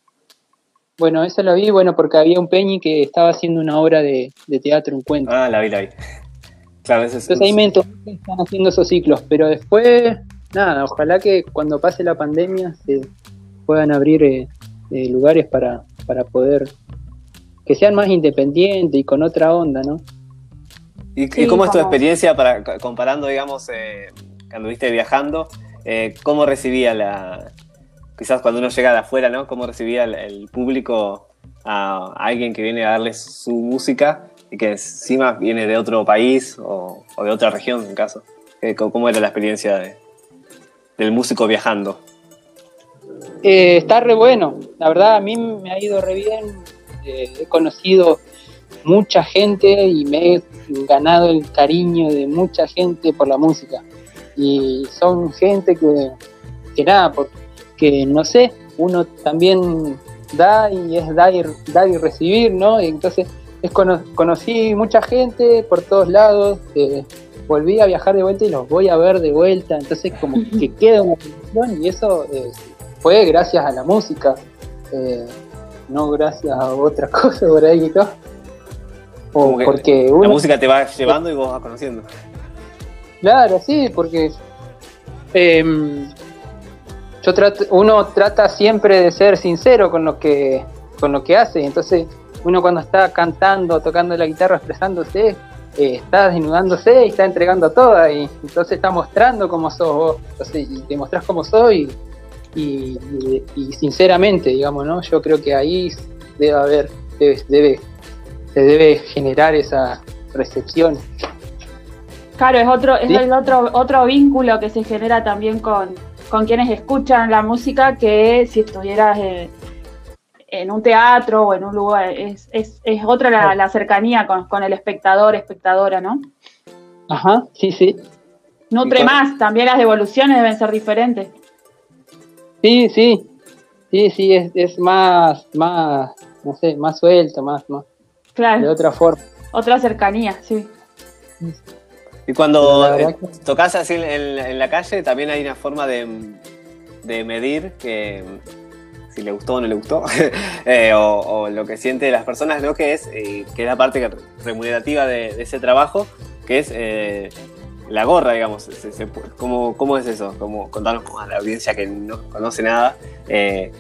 bueno, eso lo vi, bueno, porque había un Peñi que estaba haciendo una obra de, teatro, un cuento. Ah, la vi, la vi. Claro, Entonces ahí me entonces están haciendo esos ciclos, pero después, nada, ojalá que cuando pase la pandemia se puedan abrir eh, eh, lugares para, para poder que sean más independientes y con otra onda, ¿no? ¿Y, cómo es tu experiencia para comparando, digamos, eh, cuando viste viajando? ¿Cómo recibía la, quizás cuando uno llega de afuera, ¿no? Cómo recibía el, público a, alguien que viene a darle su música y que encima viene de otro país o, de otra región, en caso. ¿Cómo era la experiencia del músico viajando? Eh, está re bueno, la verdad a mí me ha ido re bien. Eh, he conocido mucha gente y me he ganado el cariño de mucha gente por la música. Y son gente que, que nada, por, que no sé, uno también da y es dar y, dar y recibir, ¿no? Y entonces es conocí mucha gente por todos lados, eh, volví a viajar de vuelta y los voy a ver de vuelta, entonces como que queda una conexión y eso eh, fue gracias a la música, eh, no gracias a otra cosa por ahí y todo. O porque La uno, música te va llevando y vos vas conociendo. Claro, sí, porque em, yo trato- uno trata siempre de ser sincero con lo que con lo que hace. Entonces, uno cuando está cantando, tocando la guitarra, expresándose, eh, está desnudándose y está entregando toda. Y entonces está mostrando cómo sos vos. Entonces, y te mostrás cómo soy y, y- y sinceramente, digamos, ¿no? Yo creo que ahí debe haber, debe, debe- se debe generar esa recepción. Claro, es otro, es Sí. el otro, otro vínculo que se genera también con, con quienes escuchan la música que si estuvieras eh, en un teatro o en un lugar, es, es, es otra la, la cercanía con, con el espectador, espectadora, ¿no? Ajá, sí, sí. Nutre más, también las devoluciones deben ser diferentes. Sí, sí, sí, sí, es, es más, más, no sé, más suelto, más, más, de Claro, otra forma. otra cercanía, sí. Y cuando eh, tocas así en, en la calle, también hay una forma de, de medir que si le gustó o no le gustó, eh, o, o lo que siente las personas, ¿no? Que es, eh, que es la parte remunerativa de, de ese trabajo, que es eh, la gorra, digamos. Se- se- ¿cómo, cómo es eso? ¿Cómo, contanos a la audiencia que no conoce nada, eh,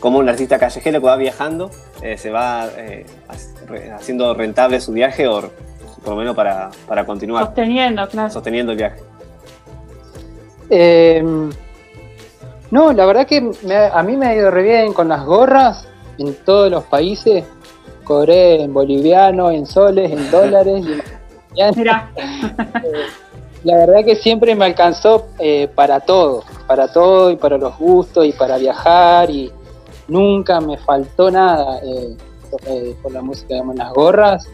cómo un artista callejero que va viajando eh, se va eh, ha- haciendo rentable su viaje o por lo menos para, para continuar Sosteniendo, claro. sosteniendo el viaje. Eh, no, la verdad que me a mí me ha ido re bien con las gorras en todos los países. Cobré en boliviano, en soles, en dólares. y en. Mira, La verdad que siempre me alcanzó eh, para todo, para todo y para los gustos y para viajar y nunca me faltó nada eh, eh, con la música, digamos, en las gorras,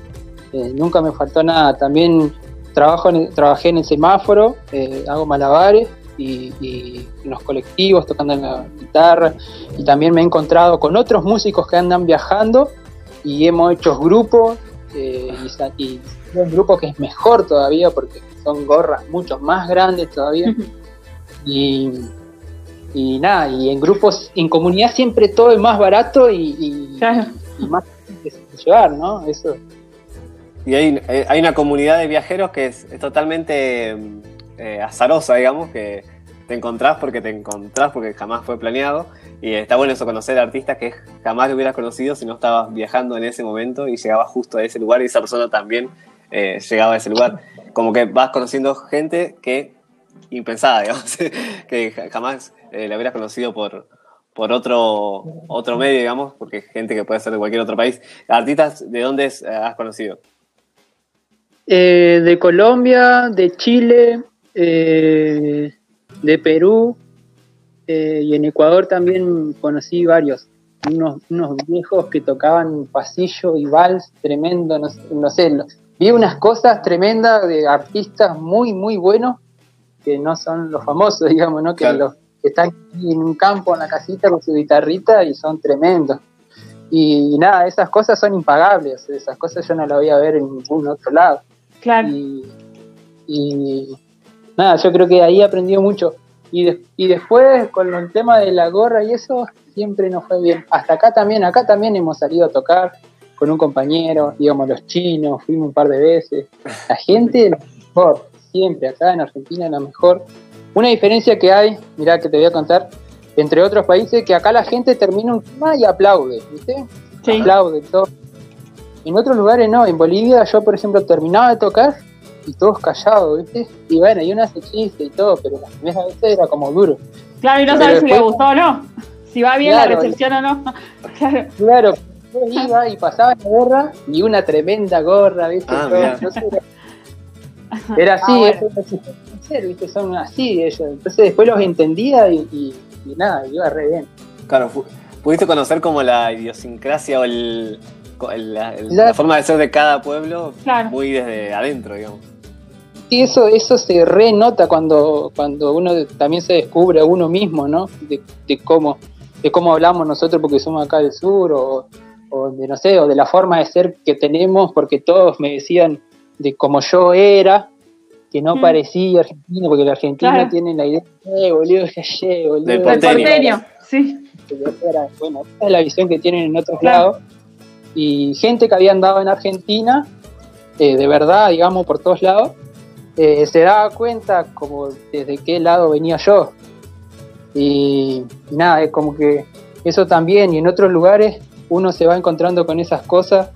eh, nunca me faltó nada. También trabajo en trabajé en el semáforo, eh, hago malabares y, y en los colectivos tocando en la guitarra y también me he encontrado con otros músicos que andan viajando y hemos hecho grupos eh, y, y un grupo que es mejor todavía porque son gorras mucho más grandes todavía y, y nada, y en grupos, en comunidad siempre todo es más barato y, y- claro. y más fácil de llevar, ¿no? Eso. Y hay, eh, hay una comunidad de viajeros que es, es totalmente eh, azarosa, digamos, que te encontrás porque te encontrás porque jamás fue planeado. Y está bueno eso, conocer artistas que jamás lo hubieras conocido si no estabas viajando en ese momento y llegabas justo a ese lugar y esa persona también eh, llegaba a ese lugar. Como que vas conociendo gente que impensada, digamos, que ja- jamás eh, la hubieras conocido por, por otro, otro medio, digamos, porque gente que puede ser de cualquier otro país. Artistas, ¿de dónde has conocido? Eh, de Colombia, de Chile, eh, de Perú eh, y en Ecuador también conocí varios. Unos, unos viejos que tocaban pasillo y vals tremendo, no, sé- no sé, lo- vi unas cosas tremendas de artistas muy, muy buenos que no son los famosos, digamos, ¿no? Que Claro. los que están aquí en un campo, en la casita con su guitarrita y son tremendos. Y nada, esas cosas son impagables, esas cosas yo no las voy a ver en ningún otro lado. Claro. Y, y nada, yo creo que ahí aprendió mucho. Y, de- y después con el tema de la gorra y eso, siempre nos fue bien. Hasta acá también, acá también hemos salido a tocar con un compañero, digamos los chinos, fuimos un par de veces. La gente, la mejor, siempre, acá en Argentina la mejor. Una diferencia que hay, mirá que te voy a contar, entre otros países, que acá la gente termina un tema y aplaude, ¿viste? Sí. aplaude todo. En otros lugares no, en Bolivia yo por ejemplo terminaba de tocar y todos callados, ¿viste? Y bueno, y uno hace chiste y todo, pero la primera vez era como duro. Claro, y no sabes si le gustó o no. Si va bien la recepción o no. Claro. Claro, yo iba y pasaba la gorra y una tremenda gorra, ¿viste? Ah, Todo, no sé, era, era así, Ah, bueno. eso no se puede hacer, ¿viste? Son así ellos. Entonces después los entendía y, y- y nada, iba re bien. Claro, pudiste conocer como la idiosincrasia o el, co- el- la, el- La- la forma de ser de cada pueblo Claro. muy desde adentro, digamos. Sí, eso, eso se renota cuando, cuando uno también se descubre a uno mismo, ¿no? De, de cómo, de cómo hablamos nosotros porque somos acá del sur, o, o de no sé, o de la forma de ser que tenemos, porque todos me decían de cómo yo era, que no Mm. parecía argentino, porque el argentino Claro. tiene la idea, eh, boludo, gallego, boludo. Del El porteño. sí. Bueno, esa es la visión que tienen en otros Claro. lados. Y gente que había andado en Argentina eh, de verdad, digamos, por todos lados, eh, se daba cuenta como desde qué lado venía yo. Y, nada, es como que eso también, y en otros lugares uno se va encontrando con esas cosas.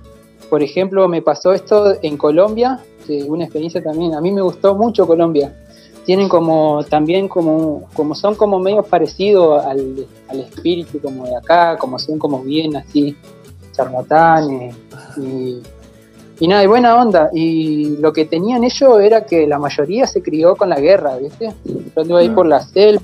Por ejemplo, me pasó esto en Colombia, que una experiencia también, a mí me gustó mucho Colombia. Tienen como también como, como son como medio parecidos al, al espíritu como de acá, como son como bien así, charlatanes y, y nada, y buena onda. Y lo que tenían ellos era que la mayoría se crió con la guerra, ¿viste? Yo anduve ahí por la selva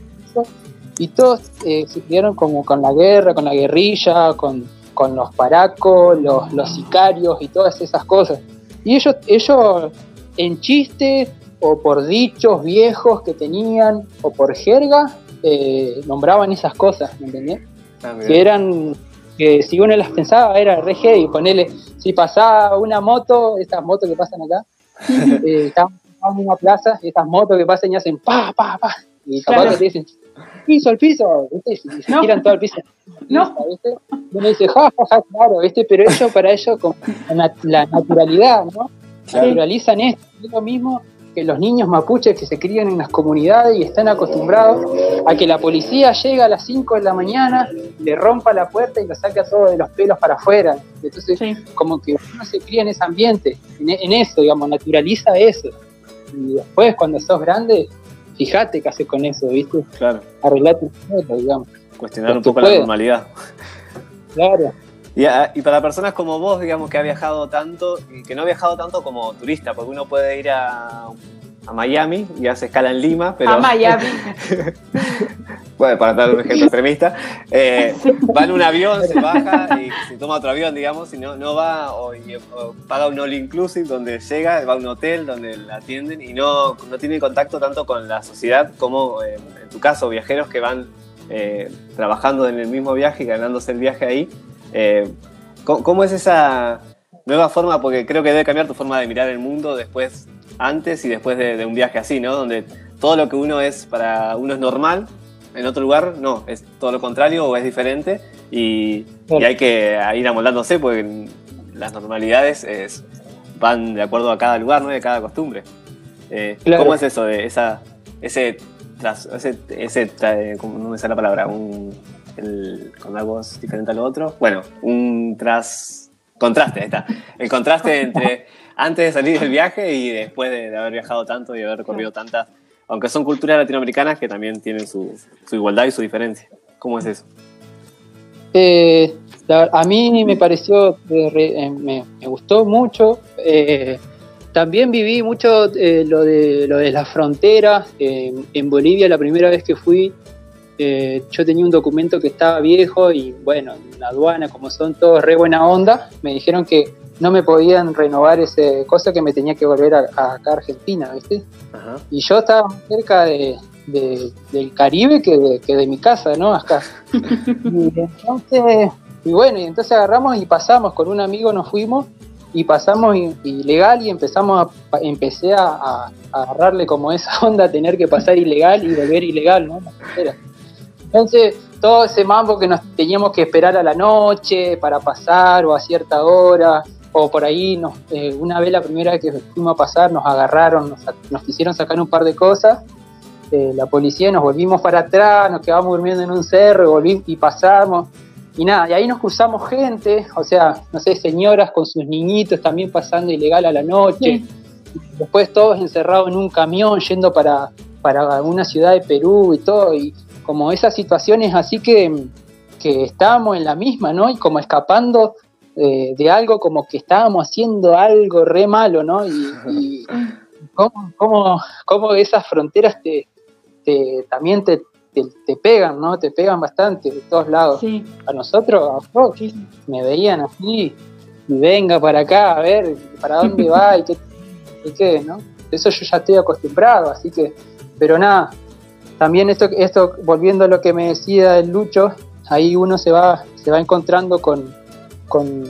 y todos eh, se criaron como con la guerra, con la guerrilla, con, con los paracos, los, los sicarios y todas esas cosas. Y ellos, ellos en chiste o por dichos viejos que tenían o por jerga, eh, nombraban esas cosas, ¿me entendés? Ah, que eran que si uno las pensaba era re heavy, ponele, si pasaba una moto, estas motos que pasan acá, eh, estábamos en una plaza, estas motos que pasan y hacen pa, pa, pa, y capaz Claro. que te dicen, piso, el piso, ¿viste? y se No. tiran todo el piso. No. ¿viste? Y uno dice, ja, ja, ja, claro, ¿viste? Pero ellos, para ellos, con la, nat- la naturalidad, ¿no? Claro. Naturalizan esto, es lo mismo que los niños mapuches que se crían en las comunidades y están acostumbrados a que la policía llega a las 5 de la mañana, le rompa la puerta y lo saca todo de los pelos para afuera. Entonces, Sí. como que uno se cría en ese ambiente, en, en eso, digamos, naturaliza eso. Y después, cuando sos grande, fíjate qué haces con eso, ¿viste? Claro. Arreglate un poco, digamos. Cuestionar un Tú poco la puedes. normalidad. Claro. Y, a- y para personas como vos, digamos, que ha viajado tanto, y que no ha viajado tanto como turista, porque uno puede ir a, a Miami y hace escala en Lima, pero... A Miami. Bueno, para dar un ejemplo extremista, eh, va en un avión, se baja y se toma otro avión, digamos, y no, no va o, y- o paga un all inclusive donde llega, va a un hotel donde la atienden y no, no tiene contacto tanto con la sociedad como eh, en tu caso, viajeros que van eh, trabajando en el mismo viaje y ganándose el viaje ahí. Eh, ¿cómo, cómo es esa nueva forma? Porque creo que debe cambiar tu forma de mirar el mundo después, antes y después de, de un viaje así, ¿no? Donde todo lo que uno es para uno es normal, en otro lugar no, es todo lo contrario o es diferente y, y hay que ir amoldándose porque las normalidades es- van de acuerdo a cada lugar, ¿no? Y a cada costumbre. Eh, Claro. ¿Cómo es eso de esa, ese, tras, ese, ese tra- ¿cómo no me sale la palabra? Un, el- con algo diferente a lo otro. Bueno, un tras contraste, ahí está. El contraste entre antes de salir del viaje y después de, de haber viajado tanto y haber recorrido tantas, aunque son culturas latinoamericanas que también tienen su, su igualdad y su diferencia. ¿Cómo es eso? Eh, la- a mí me pareció, eh, re- eh, me, me gustó mucho. eh, también viví mucho eh, lo, de, lo de las fronteras. eh, en Bolivia la primera vez que fui, eh, yo tenía un documento que estaba viejo y bueno, en la aduana, como son todos re buena onda, me dijeron que no me podían renovar ese cosa que me tenía que volver a, a acá a Argentina, ¿viste? Ajá. Y yo estaba más cerca de, de- del Caribe que de, que de mi casa, ¿no? Acá. y entonces, y bueno, y entonces agarramos y pasamos, con un amigo nos fuimos y pasamos ilegal y empezamos a, empecé a, a- agarrarle como esa onda, tener que pasar ilegal y volver ilegal, ¿no? La. Entonces, todo ese mambo que nos teníamos que esperar a la noche para pasar o a cierta hora, o por ahí, nos, eh, una vez la primera vez que fuimos a pasar, nos agarraron, nos, nos quisieron sacar un par de cosas, eh, la policía, nos volvimos para atrás, nos quedamos durmiendo en un cerro, y pasamos, y nada, y ahí nos cruzamos gente, o sea, no sé, señoras con sus niñitos también pasando ilegal a la noche, Sí. después todos encerrados en un camión yendo para, para una ciudad de Perú y todo, y como esas situaciones así que, que estábamos en la misma, ¿no? Y como escapando eh, de algo, como que estábamos haciendo algo re malo, ¿no? Y, y cómo, cómo- cómo esas fronteras te, te- también te, te, te pegan, ¿no? Te pegan bastante de todos lados. Sí. A nosotros, a vos, me veían así, y venga para acá, a ver, para dónde va y qué, y qué, ¿no? Eso yo ya estoy acostumbrado, así que, pero nada, también esto, esto volviendo a lo que me decía el Lucho, ahí uno se va, se va encontrando con, con,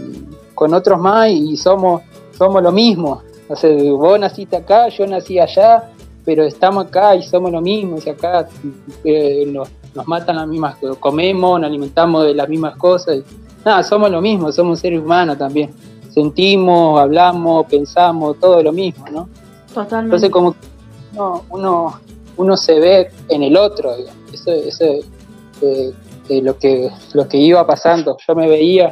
con otros más y somos, somos lo mismo. O sea, vos naciste acá, yo nací allá, pero estamos acá y somos lo mismo. Y acá eh, nos, nos matan las mismas comemos, nos alimentamos de las mismas cosas. nada, somos lo mismo, somos seres humanos también. sentimos, hablamos, pensamos, todo lo mismo, ¿no? Totalmente. Entonces como uno, uno, uno se ve en el otro, digamos. eso, eso eh, eh, lo, que, lo que iba pasando, yo me veía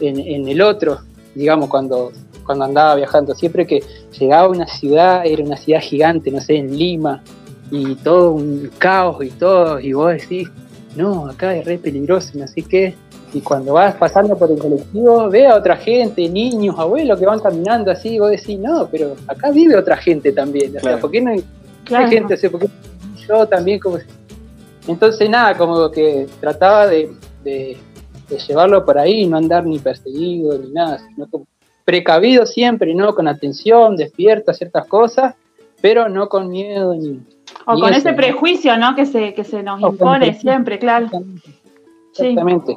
en, en el otro, digamos, cuando, cuando andaba viajando, siempre que llegaba a una ciudad, era una ciudad gigante, no sé, en Lima, y todo un caos y todo, y vos decís, no, acá es re peligroso, no sé qué, y cuando vas pasando por el colectivo, ve a otra gente, niños, abuelos que van caminando así, y vos decís, no, pero acá vive otra gente también, o sea. ¿por qué no Claro. hay gente? O sea, ¿por qué yo también como... Entonces nada, como que trataba de, de- de llevarlo por ahí, no andar ni perseguido ni nada, sino como precavido siempre, ¿no? Con atención, despierto a ciertas cosas, pero no con miedo ni... O ni con ese ¿no? prejuicio, ¿no? Que se, que se nos O impone siempre, claro. Sí. Exactamente.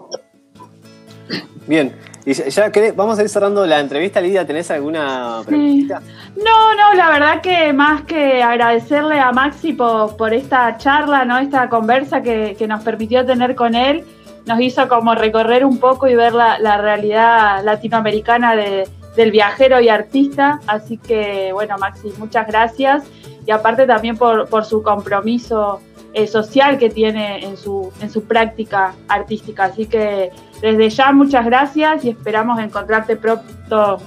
Bien, y ya, ya querés- vamos a ir cerrando la entrevista. Lidia, ¿tenés alguna preguntita? No, no, la verdad que más que agradecerle a Maxi por, por esta charla, ¿no? Esta conversa que, que nos permitió tener con él, nos hizo como recorrer un poco y ver la, la realidad latinoamericana de- del viajero y artista. Así que, bueno, Maxi, muchas gracias. Y aparte también por, por su compromiso eh, social que tiene en su, en su práctica artística. Así que desde ya muchas gracias y esperamos encontrarte pronto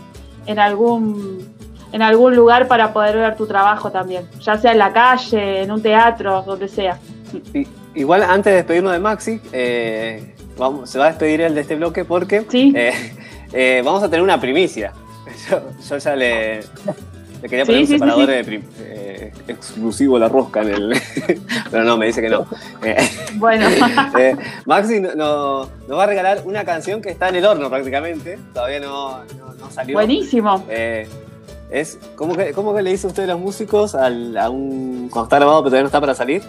en algún en algún lugar para poder ver tu trabajo también, ya sea en la calle, en un teatro, donde sea. Igual, antes de despedirnos de Maxi, eh, vamos, se va a despedir él de este bloque porque Sí. eh, eh, vamos a tener una primicia. Yo, yo ya le, le quería Sí, poner un sí, sí, separador sí. de prim- eh, exclusivo la rosca en el. Pero no, me dice que no. Eh, Bueno, eh, Maxi no- no- nos va a regalar una canción que está en el horno prácticamente. Todavía no, no- no salió. buenísimo. Eh, es, ¿cómo, que, ¿Cómo que le dice usted a los músicos al- a un, cuando está grabado pero todavía no está para salir?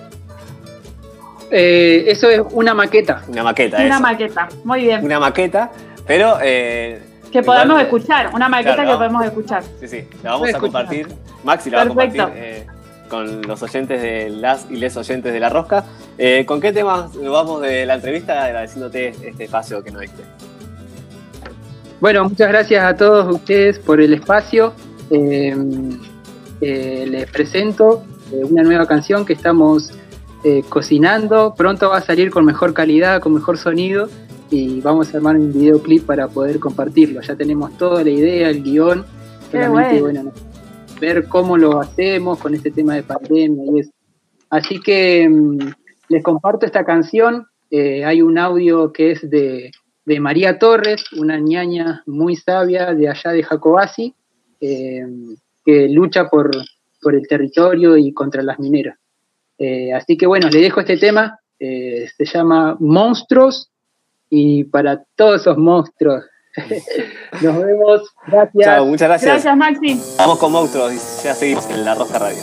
Eh, eso es una maqueta. Una maqueta, Una eso. maqueta, muy bien. Una maqueta, pero eh, Que podemos igual- escuchar, una maqueta Claro, que vamos. podemos escuchar. Sí, sí, la vamos a compartir. Maxi la va a Perfecto. compartir eh, con los oyentes de las y les oyentes de La Rosca. Eh, ¿Con qué temas nos vamos de la entrevista agradeciéndote este espacio que nos diste? Bueno, muchas gracias a todos ustedes por el espacio. Eh, eh, les presento una nueva canción que estamos eh, cocinando. Pronto va a salir con mejor calidad, con mejor sonido y vamos a armar un videoclip para poder compartirlo. Ya tenemos toda la idea, el guion. Solamente, bueno. bueno, ver cómo lo hacemos con este tema de pandemia y eso. Así que mm, les comparto esta canción. Eh, hay un audio que es de, de María Torres, una ñaña muy sabia de allá de Jacobasi, eh, que lucha por, por el territorio y contra las mineras. Eh, así que bueno, le dejo este tema, eh, se llama Monstruos, y para todos esos monstruos, nos vemos, gracias. Chao, muchas gracias. Gracias, Maxi. Vamos con monstruos y ya seguimos en La Rosca Radio.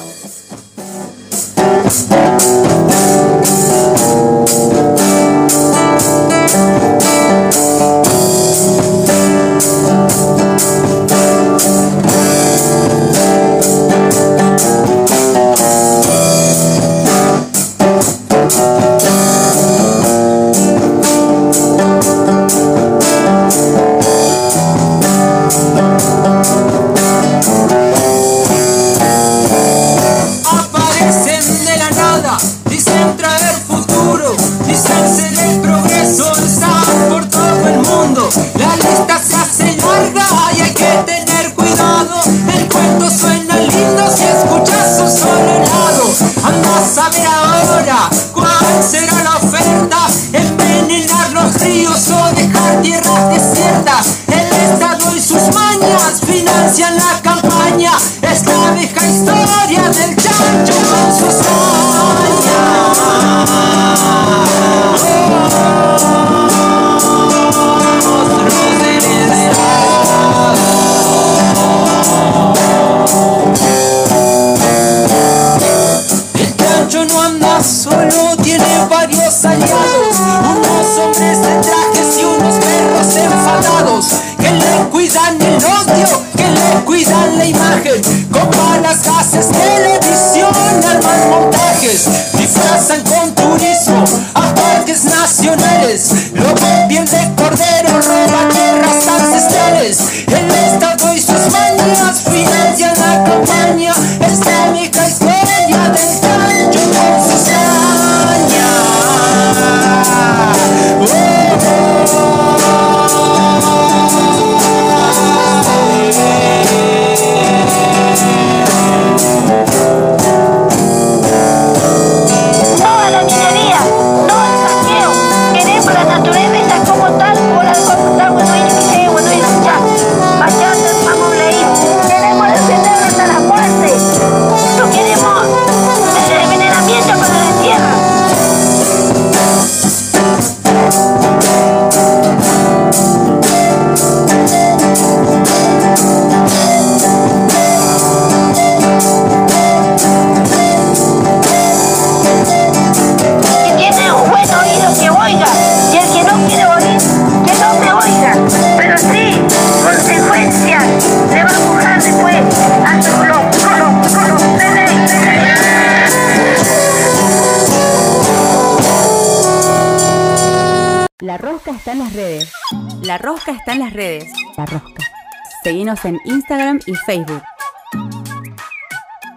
Y Facebook.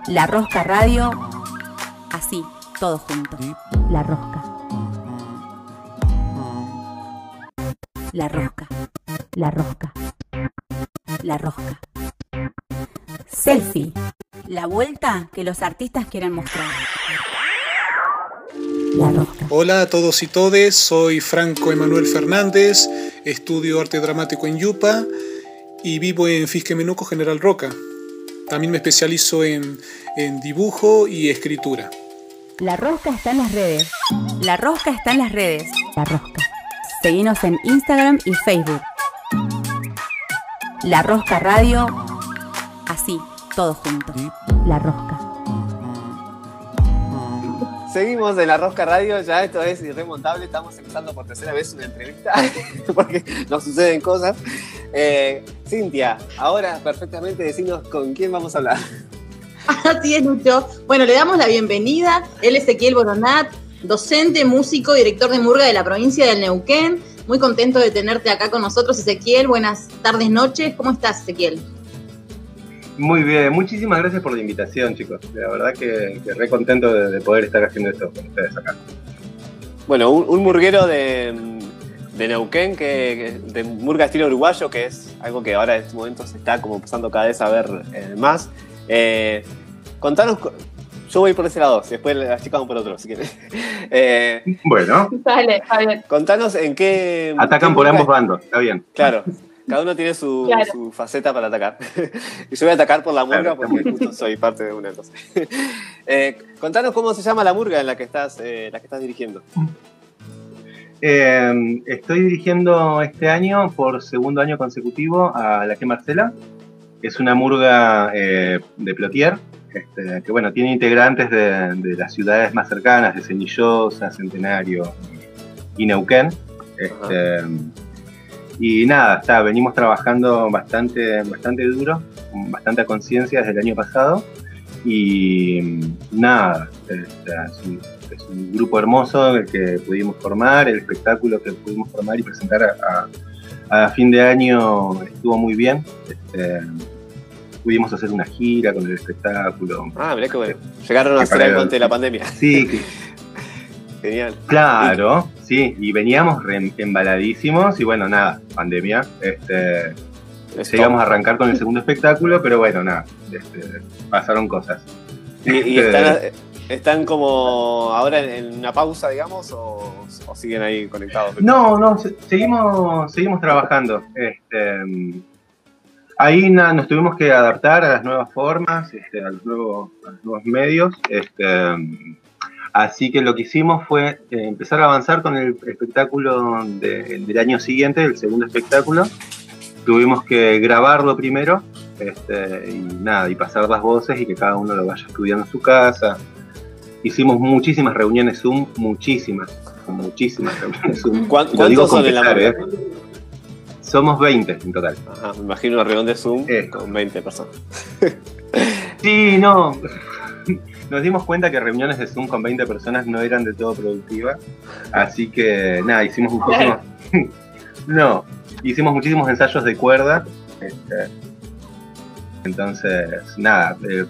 La Rosca Radio. Así, todo junto. La Rosca. La Rosca. La Rosca. La Rosca. Selfie. La vuelta que los artistas quieren mostrar. La Rosca. Hola a todos y todes, soy Franco Emanuel Fernández, estudio arte dramático en Yupa y vivo en Fisquemenuco General Roca. También me especializo en, en dibujo y escritura. La Rosca está en las redes. La Rosca está en las redes. La Rosca. Seguinos en Instagram y Facebook. La Rosca Radio. Así, todo junto. La Rosca. Seguimos en la Rosca Radio, ya esto es irremontable, estamos empezando por tercera vez una entrevista, porque nos suceden cosas. Eh, Cintia, ahora perfectamente decimos con quién vamos a hablar. Así es, Lucho. Bueno, le damos la bienvenida. Él es Ezequiel Boronat, docente, músico, director de Murga de la provincia del Neuquén. Muy contento de tenerte acá con nosotros, Ezequiel. Buenas tardes, noches. ¿Cómo estás, Ezequiel? Muy bien, muchísimas gracias por la invitación, chicos. La verdad que, que re contento de, de poder estar haciendo esto con ustedes acá. Bueno, un, un murguero de, de Neuquén, que, que- de murga estilo uruguayo, que es algo que ahora en este momento se está como empezando cada vez a ver eh, más. Eh, contanos, co- yo voy por ese lado, después las chicas van por otro, si quieren. Eh, Bueno, Dale, bien. contanos en qué... atacan qué por ambos bandos, está bien. Claro, cada uno tiene su, Claro. su faceta para atacar. y yo voy a atacar por la murga Claro, porque justo soy parte de una cosa. Eh, contanos cómo se llama la murga en la que estás, eh, la que estás dirigiendo. Eh, estoy dirigiendo este año por segundo año consecutivo a La que Marcela. Es una murga eh, de Plotier, este, que bueno, tiene integrantes de, las ciudades más cercanas, de Cenillosa, Centenario y Neuquén. Este, y nada, está, venimos trabajando bastante, bastante duro, bastante conciencia desde el año pasado. Y nada, es, un, es un grupo hermoso el que pudimos formar, el espectáculo que pudimos formar y presentar a, a- a fin de año estuvo muy bien. Este, pudimos hacer una gira con el espectáculo. Ah, mirá que bueno. Llegaron a hacer algo antes de la pandemia. Sí, que- Genial. claro, sí, y veníamos re- embaladísimos y bueno, nada, pandemia. Este, llegamos a arrancar con el segundo espectáculo, pero bueno, nada, este, pasaron cosas. ¿Y, y están, están como ahora en, una pausa, digamos, o, siguen ahí conectados? No, no, se- seguimos, seguimos trabajando. Este, ahí nada, nos tuvimos que adaptar a las nuevas formas, este, a, los nuevos, a los nuevos medios. Este, así que lo que hicimos fue eh, empezar a avanzar con el espectáculo de- del año siguiente, el segundo espectáculo. Tuvimos que grabarlo primero este, y nada, y pasar las voces y que cada uno lo vaya estudiando en su casa. Hicimos muchísimas reuniones Zoom, muchísimas, muchísimas reuniones Zoom. ¿Cuán- Lo digo ¿Cuántos con son en la murga? ¿eh? Somos 20 en total. Ajá, me imagino una reunión de Zoom Eh. con 20 personas. Sí, no. Nos dimos cuenta que reuniones de Zoom con 20 personas no eran de todo productivas. Así que nada, hicimos muchísimos. no, hicimos muchísimos ensayos de cuerda. este, entonces, nada, eh,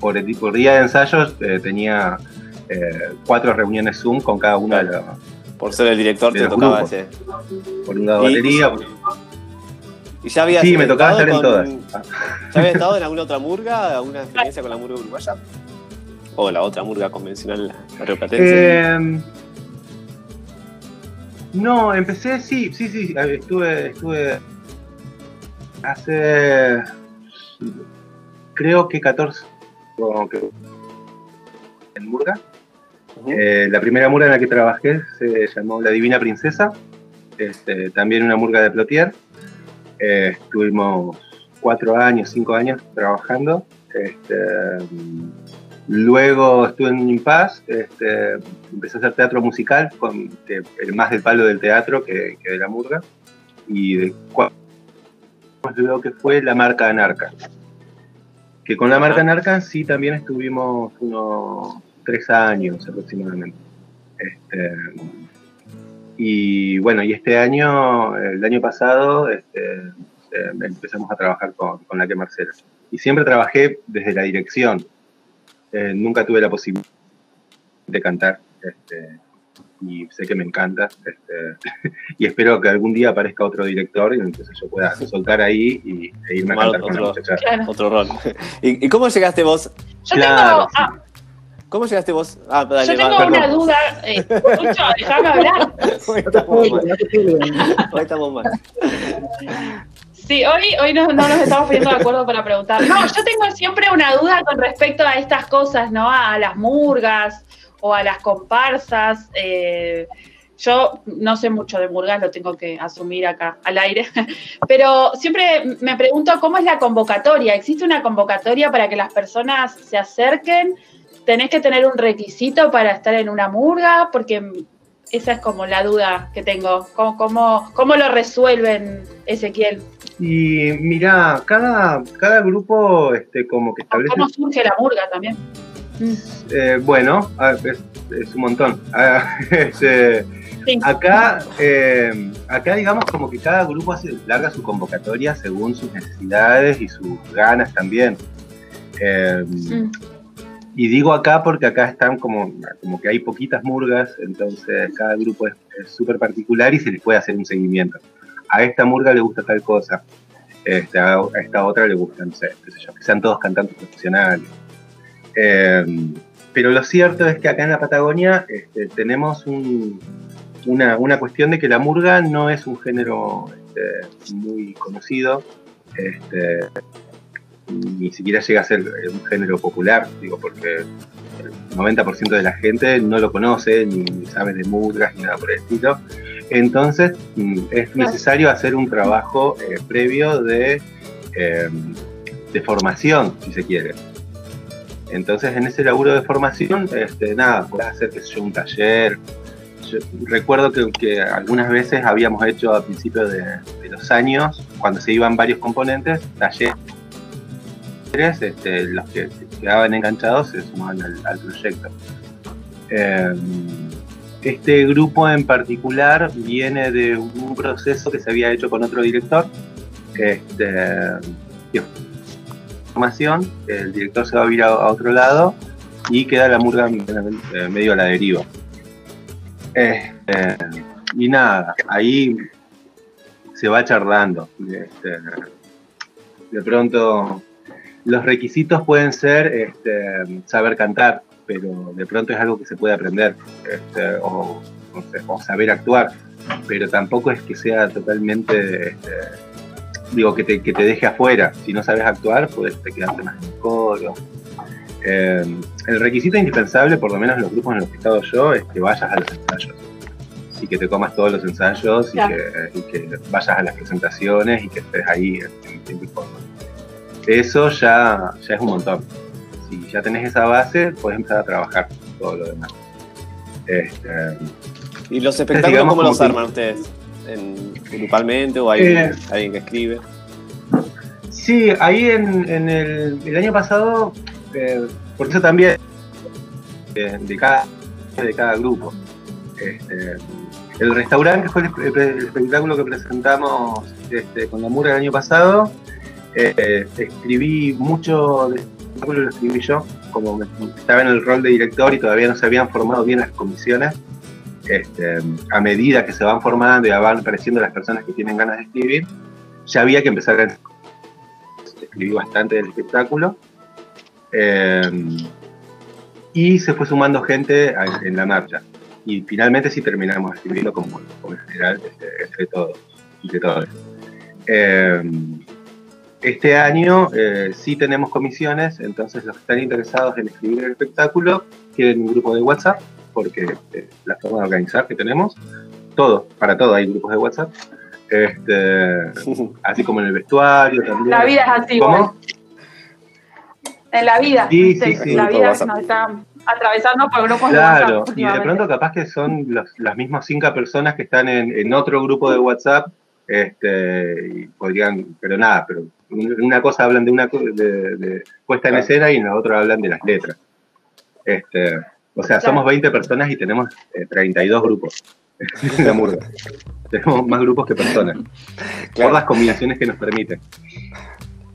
por, el- por día de ensayos eh, tenía eh, cuatro reuniones Zoom con cada uno de los. Por ser el director te tocaba grupos. ese. Por un lado Y- batería. ¿Y ya habías Sí, me tocaba estar en todas. ¿Ya habías estado en alguna otra murga? ¿Alguna experiencia con la murga uruguaya? ¿O la otra murga convencional, la rioplatense? Eh, no, empecé, sí, sí, sí, estuve, estuve hace, creo que 14, como que- en Murga. Eh, la primera murga en la que trabajé se llamó La Divina Princesa, este, también una murga de Plotier. Eh, estuvimos cuatro años, cinco años trabajando. Este, luego estuve en un impasse, este, empecé a hacer teatro musical, con, que- más del palo del teatro que, que de la murga. Y de lo que fue la marca Anarca. Que con la marca Anarca sí también estuvimos unos tres años aproximadamente. Este, Y bueno, y este año, el año pasado, este, eh, empezamos a trabajar con, con la que Marcela. Y siempre trabajé desde la dirección. Eh, nunca tuve la posibilidad de cantar. Este, y sé que me encanta. Este, y espero que algún día aparezca otro director y entonces yo pueda soltar ahí y, e irme a cantar con la muchacha. Claro. otro rol. ¿Y, y cómo llegaste vos? Yo Claro, tengo, ah, ¿Cómo llegaste vos? Ah, dale, yo tengo va, una perdón. duda. Eh, Lucho, déjame hablar. Hoy estamos mal. Hoy estamos mal. Sí, hoy, hoy no, no nos estamos poniendo de acuerdo para preguntar. No, yo tengo siempre una duda con respecto a estas cosas, ¿no? A las murgas o a las comparsas. eh, yo no sé mucho de murgas, lo tengo que asumir acá al aire, pero siempre me pregunto cómo es la convocatoria. ¿Existe una convocatoria para que las personas se acerquen? ¿Tenés que tener un requisito para estar en una murga? Porque esa es como la duda que tengo. ¿Cómo, cómo, cómo lo resuelven, Ezequiel? Y mira, cada, cada grupo este, como que establece ¿Cómo surge la murga también? Mm. Eh, bueno, es, es un montón. Ah, es, eh, Sí. acá, eh, acá digamos como que cada grupo hace, larga su convocatoria según sus necesidades y sus ganas también. Eh, Mm. Y digo acá porque acá están como, como que hay poquitas murgas, entonces cada grupo es súper particular y se les puede hacer un seguimiento. A esta murga le gusta tal cosa, este, a esta otra le gusta, no sé, qué sé yo, que sean todos cantantes profesionales. Eh, pero lo cierto es que acá en la Patagonia este, tenemos un- una, una cuestión de que la murga no es un género este, muy conocido, ni siquiera llega a ser eh, un género popular, digo, porque el 90% de la gente no lo conoce, ni, ni sabe de murgas, ni nada por el estilo. Entonces mm, es necesario hacer un trabajo eh, previo de, eh, de formación, si se quiere. Entonces, en ese laburo de formación, este, nada, podés hacer, sé yo, un taller. Yo recuerdo que, que algunas veces habíamos hecho a principios de, de los años, cuando se iban varios componentes, talleres, este, los que quedaban enganchados se sumaban al, proyecto. Eh, este grupo en particular viene de un proceso que se había hecho con otro director, este, formación, el director se va a ir a, a otro lado y queda la murga eh, medio a la deriva. Este, y nada, ahí se va charlando. Este, de pronto, los requisitos pueden ser este, saber cantar, pero de pronto es algo que se puede aprender, este, o, no sé, o saber actuar, pero tampoco es que sea totalmente este, digo, que te, que te deje afuera. Si no sabes actuar, puedes te quedarte más en el coro. Eh, el requisito indispensable, por lo menos en los grupos en los que he estado yo, es que vayas a los ensayos. Y que te comas todos los ensayos y, que, y que vayas a las presentaciones y que estés ahí en, en forma. Eso ya, ya es un montón. Si ya tenés esa base, puedes empezar a trabajar todo lo demás. Este, ¿Y los espectáculos digamos cómo como los que- arman ustedes? ¿En, ¿Grupalmente o hay Eh. alguien que escribe? Sí, ahí en, en el, el año pasado, eh, por eso también eh, de, cada, de cada grupo. Este, el restaurante, que fue el, el- el espectáculo que presentamos este, con la Mura el año pasado, eh, escribí mucho de espectáculo, lo escribí yo, como estaba en el rol de director y todavía no se habían formado bien las comisiones. Este, a medida que se van formando y van apareciendo las personas que tienen ganas de escribir, ya había que empezar a escribí bastante del espectáculo. Eh, y se fue sumando gente en la marcha. Y finalmente sí terminamos escribiendo como, como en general este, entre todos. Entre. Eh, este año eh, sí tenemos comisiones, entonces los que están interesados en escribir el espectáculo tienen un grupo de WhatsApp, porque eh, la forma de organizar que tenemos, todo, para todo hay grupos de WhatsApp. Este, así como en el vestuario también. La vida es así, ¿Cómo? En la vida, Sí, sí, sí. la vida nos está atravesando por grupos de Claro, WhatsApp y de pronto capaz que son los, las mismas cinco personas que están en, en otro grupo de WhatsApp, este, y podrían, pero nada, pero una cosa hablan de una de, de puesta en Claro. escena y en la otra hablan de las letras. Este, o sea, Claro. somos 20 personas y tenemos eh, 32 grupos. la murga. Tenemos más grupos que personas. Por las combinaciones que nos permiten.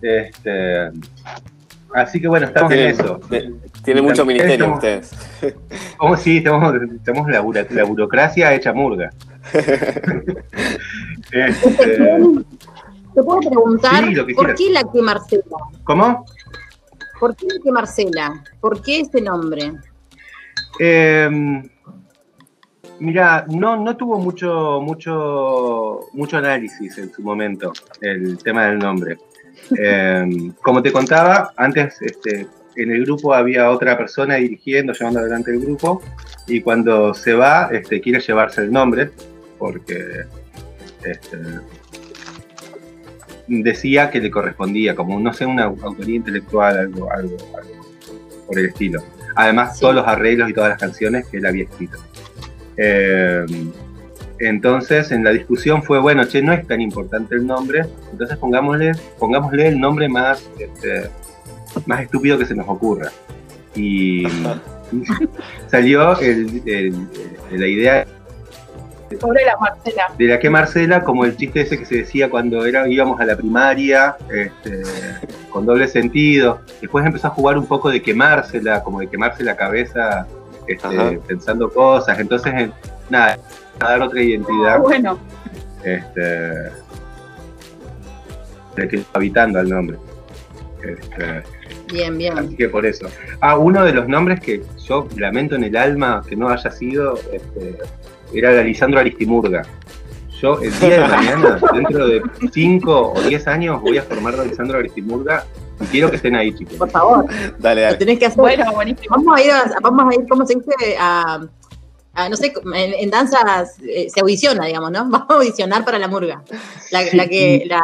Este, así que bueno, estamos en eso. de- tiene mucho ministerio Estamos- ustedes. ¿Cómo sí? Tenemos, tenemos la, la burocracia hecha murga. Este, ¿Te puedo preguntar Sí, por qué la que Marcela? ¿Cómo? ¿Por qué la que Marcela? ¿Por qué este nombre? Eh, mira, no, no tuvo mucho, mucho, mucho análisis en su momento el tema del nombre. Eh, como te contaba, antes este, en el grupo había otra persona dirigiendo, llevando adelante el grupo, y cuando se va, este, quiere llevarse el nombre, porque este, decía que le correspondía, como no sé, una autoría intelectual, algo, algo, algo por el estilo. Además, Sí. todos los arreglos y todas las canciones que él había escrito. Eh, entonces, en la discusión fue, bueno, che, no es tan importante el nombre, entonces pongámosle, pongámosle el nombre más, este, más estúpido que se nos ocurra. Y salió el- el- la idea Sobre la Marcela. de la que Marcela, como el chiste ese que se decía cuando era, íbamos a la primaria, este, con doble sentido. Después empezó a jugar un poco de quemársela, como de quemarse la cabeza este, pensando cosas. Entonces, nada, a dar otra identidad Bueno, este, de que está habitando al nombre. Este, Bien, bien. Así que por eso. Ah, uno de los nombres que yo lamento en el alma que no haya sido este, era el Alisandro Aristimurga. Yo el día de mañana, dentro de 5 o 10 años, voy a formar de Alisandro Aristimurga y quiero que estén ahí, chicos. Por favor, Dale, lo dale. tenés que hacer. bueno, buenísimo. Vamos a ir, a, vamos a ir, ¿cómo se dice? A, a, no sé, en, en danzas eh, se audiciona, digamos, ¿no? Vamos a audicionar para la murga. La, la que, la,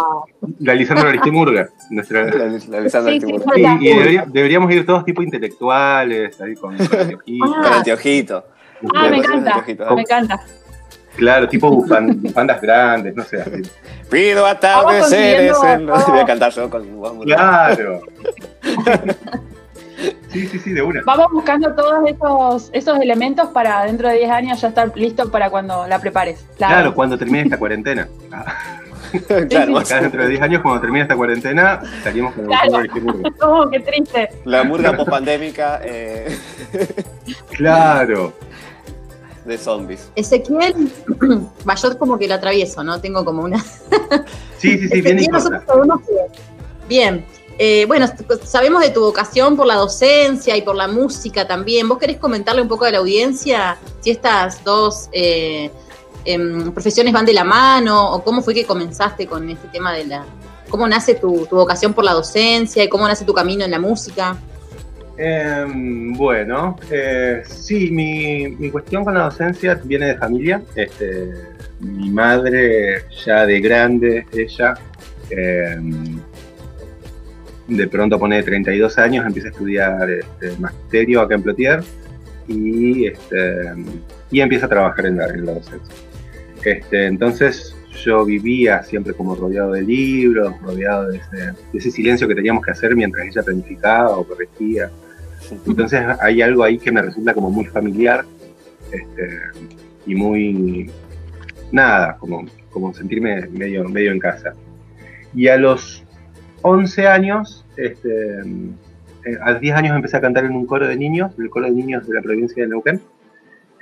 La Alisandro Aristimurga. Nuestra... La, la Sí, sí. Sí, y debería- deberíamos ir todos tipo intelectuales, ahí con, con. Con anteojito. Ah, me Con encanta, me encanta. Claro, tipo bufan- bufandas grandes, no sé. así. Pido atardeceres en... consiguiendo- Voy a cantar yo con muy- Claro. Sí, sí, sí, de una. Vamos buscando todos esos, esos elementos para dentro de 10 años ya estar listo para cuando la prepares. La- Claro, cuando termine esta cuarentena. Ah. Claro, Acá dentro de 10 años, cuando termine esta cuarentena, salimos con el Claro. Aristimurga. Oh, qué triste. la murga post-pandémica eh, Claro. De zombies. Ezequiel, va, yo como que lo atravieso, ¿no? Tengo como una... Sí, sí, sí, bien Ezequiel, importa. nosotros sabemos que- Bien. Eh, bueno, sabemos de tu vocación por la docencia y por la música también. ¿Vos querés comentarle un poco a la audiencia si estas dos eh, em, profesiones van de la mano o cómo fue que comenzaste con este tema de la... ¿Cómo nace tu, tu vocación por la docencia y cómo nace tu camino en la música? Em, bueno, eh, sí, mi, mi cuestión con la docencia viene de familia. Este, mi madre, ya de grande, ella, em, de pronto pone 32 años, empieza a estudiar este, magisterio acá en Plotier y, este, y empieza a trabajar en la, en la docencia. Este, entonces yo vivía siempre como rodeado de libros, rodeado de ese, de ese silencio que teníamos que hacer mientras ella planificaba o corregía. Entonces hay algo ahí que me resulta como muy familiar este, y muy, nada, como, como sentirme medio, medio en casa. Y a los 11 años, este, eh, a los 10 años empecé a cantar en un coro de niños, el coro de niños de la provincia de Neuquén.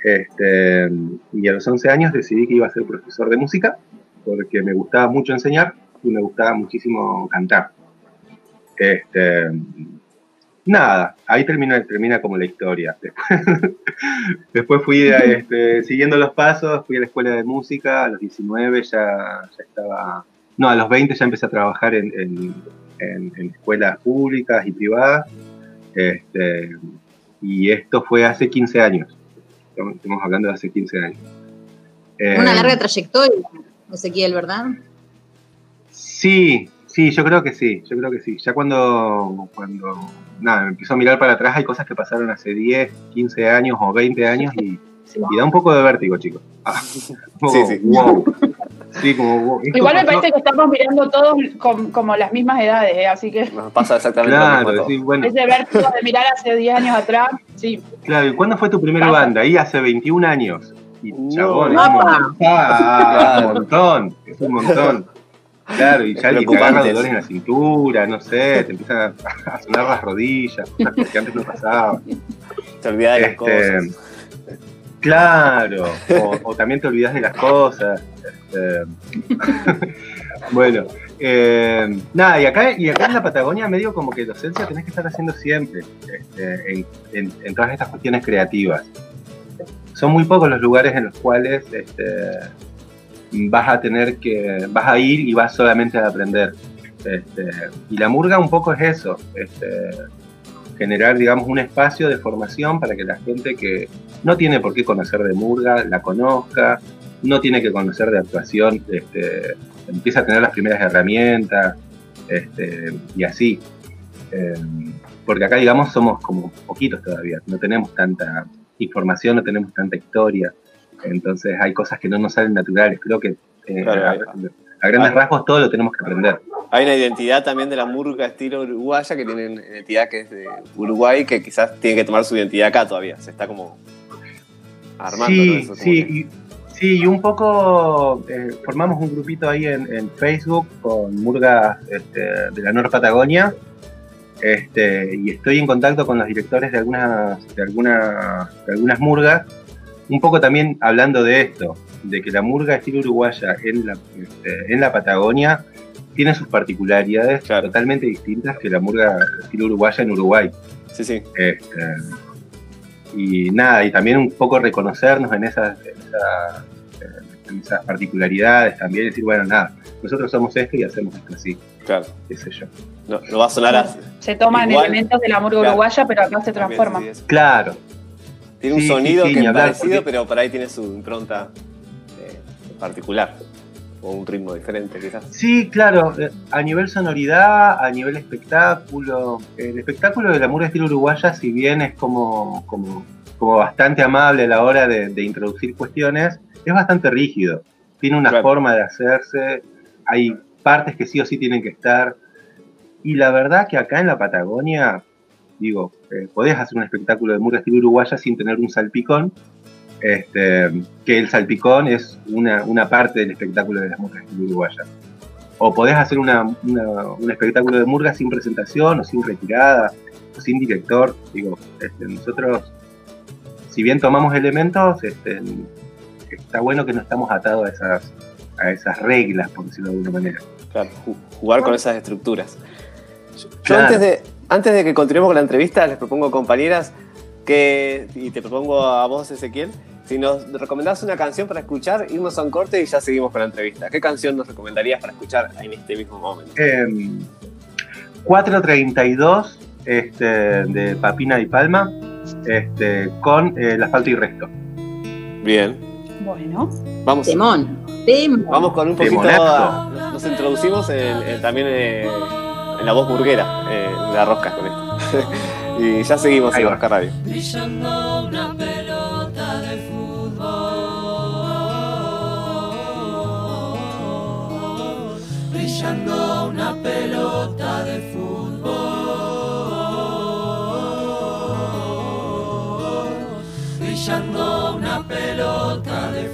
Este, y a los 11 años decidí que iba a ser profesor de música porque me gustaba mucho enseñar y me gustaba muchísimo cantar. Nada, ahí termina, termina como la historia. Después fui a, este, siguiendo los pasos, fui a la escuela de música, a los 19 ya, ya estaba, no, a los 20 ya empecé a trabajar en, en- en- en escuelas públicas y privadas. Este, y esto fue hace 15 años. Estamos estamos hablando de hace 15 años. Una Eh, larga trayectoria, Ezequiel, ¿verdad? Sí, sí, yo creo que sí, yo creo que sí. Ya cuando, cuando nada, me empiezo a mirar para atrás, hay cosas que pasaron hace 10, 15 años o 20 años y, y da un poco de vértigo, chicos. Ah, un poco, Sí, sí. wow. Sí, como wow. Esto Igual me parece que estamos mirando todos com- como las mismas edades, ¿eh? así que Nos pasa exactamente lo mismo bueno, ese vértigo de mirar hace 10 años atrás, sí. claro. ¿Y cuándo fue tu primera Pasa. banda? Ahí hace 21 años. Y No. chabón, es ah, un montón, es un montón. Claro, y ya te agarra preocupante dolor eso. en la cintura, no sé, te empiezan a, a sonar las rodillas, cosas que antes no pasaban. Te olvidas de las Este, cosas. Claro, o, o también te olvidas de las cosas. este. bueno, eh, nada, y acá, y acá en la Patagonia medio como que docencia tenés que estar haciendo siempre este, en, en- en todas estas cuestiones creativas. Son muy pocos los lugares en los cuales este, vas a tener que, vas a ir y vas solamente a aprender. Este, y la murga un poco es eso, este, generar, digamos, un espacio de formación para que la gente que no tiene por qué conocer de murga la conozca, no tiene que conocer de actuación, este, empieza a tener las primeras herramientas este, y así. Eh, porque acá, digamos, somos como poquitos todavía, no tenemos tanta información, no tenemos tanta historia, entonces hay cosas que no nos salen naturales. Creo que eh, Claro, a, grandes hay- rasgos todo lo tenemos que aprender. Hay una identidad también de la murga estilo uruguaya que tiene una identidad que es de Uruguay que quizás tiene que tomar su identidad acá todavía. Se está como armando. Sí, ¿no? Eso, sí, que- sí, y un poco eh, formamos un grupito ahí en, en Facebook con murgas este, de la Nueva Patagonia. Este, y estoy en contacto con los directores de algunas, de algunas, de algunas murgas, un poco también hablando de esto, de que la murga estilo uruguaya en la, este, en la Patagonia tiene sus particularidades Claro. totalmente distintas que la murga estilo uruguaya en Uruguay. Sí, sí. Este, y nada, y también un poco reconocernos en esas, en esas, en esas particularidades también, decir, bueno, nada, nosotros somos esto y hacemos esto así, Claro. qué sé yo. No, no va a sonar así. Se toman Igual. elementos de la murga Claro. uruguaya, pero acá se transforma. Claro, Tiene un Sí, sonido sí, sí, que es parecido, porque- pero por ahí tiene su impronta eh, particular. O un ritmo diferente, quizás. sí, claro, eh, a nivel sonoridad, a nivel espectáculo, el espectáculo de la murga estilo uruguaya, si bien es como, como, como bastante amable a la hora de, de introducir cuestiones, es bastante rígido, tiene una Claro. forma de hacerse, hay partes que sí o sí tienen que estar, y la verdad que acá en la Patagonia, digo, eh, podés hacer un espectáculo de murga estilo uruguaya sin tener un salpicón, este, que el salpicón es una, una parte del espectáculo de las murgas estilo uruguaya. O podés hacer una- una- un espectáculo de murga sin presentación, o sin retirada, o sin director. Digo, este, nosotros, si bien tomamos elementos, este, está bueno que no estamos atados a esas, a esas reglas, por decirlo de alguna manera. Claro, ju- jugar con esas estructuras. Yo, yo Claro. antes, de, antes de que continuemos con la entrevista, les propongo, compañeras, que, y te propongo a vos, Ezequiel, si nos recomendás una canción para escuchar, irnos a un corte y ya seguimos con la entrevista. ¿Qué canción nos recomendarías para escuchar en este mismo momento? Em, 432 este, de Papina y Palma, este, con eh, el asfalto y resto. Bien, Bueno, vamos. Temón. Temón. Vamos con un poquito. Nos introducimos en- en- también eh, en la voz burguera, eh, de la rosca con esto. y ya seguimos Ahí en va. Rosca Radio. brillando una pelota de fútbol, brillando una pelota de fútbol, brillando una pelota de fútbol,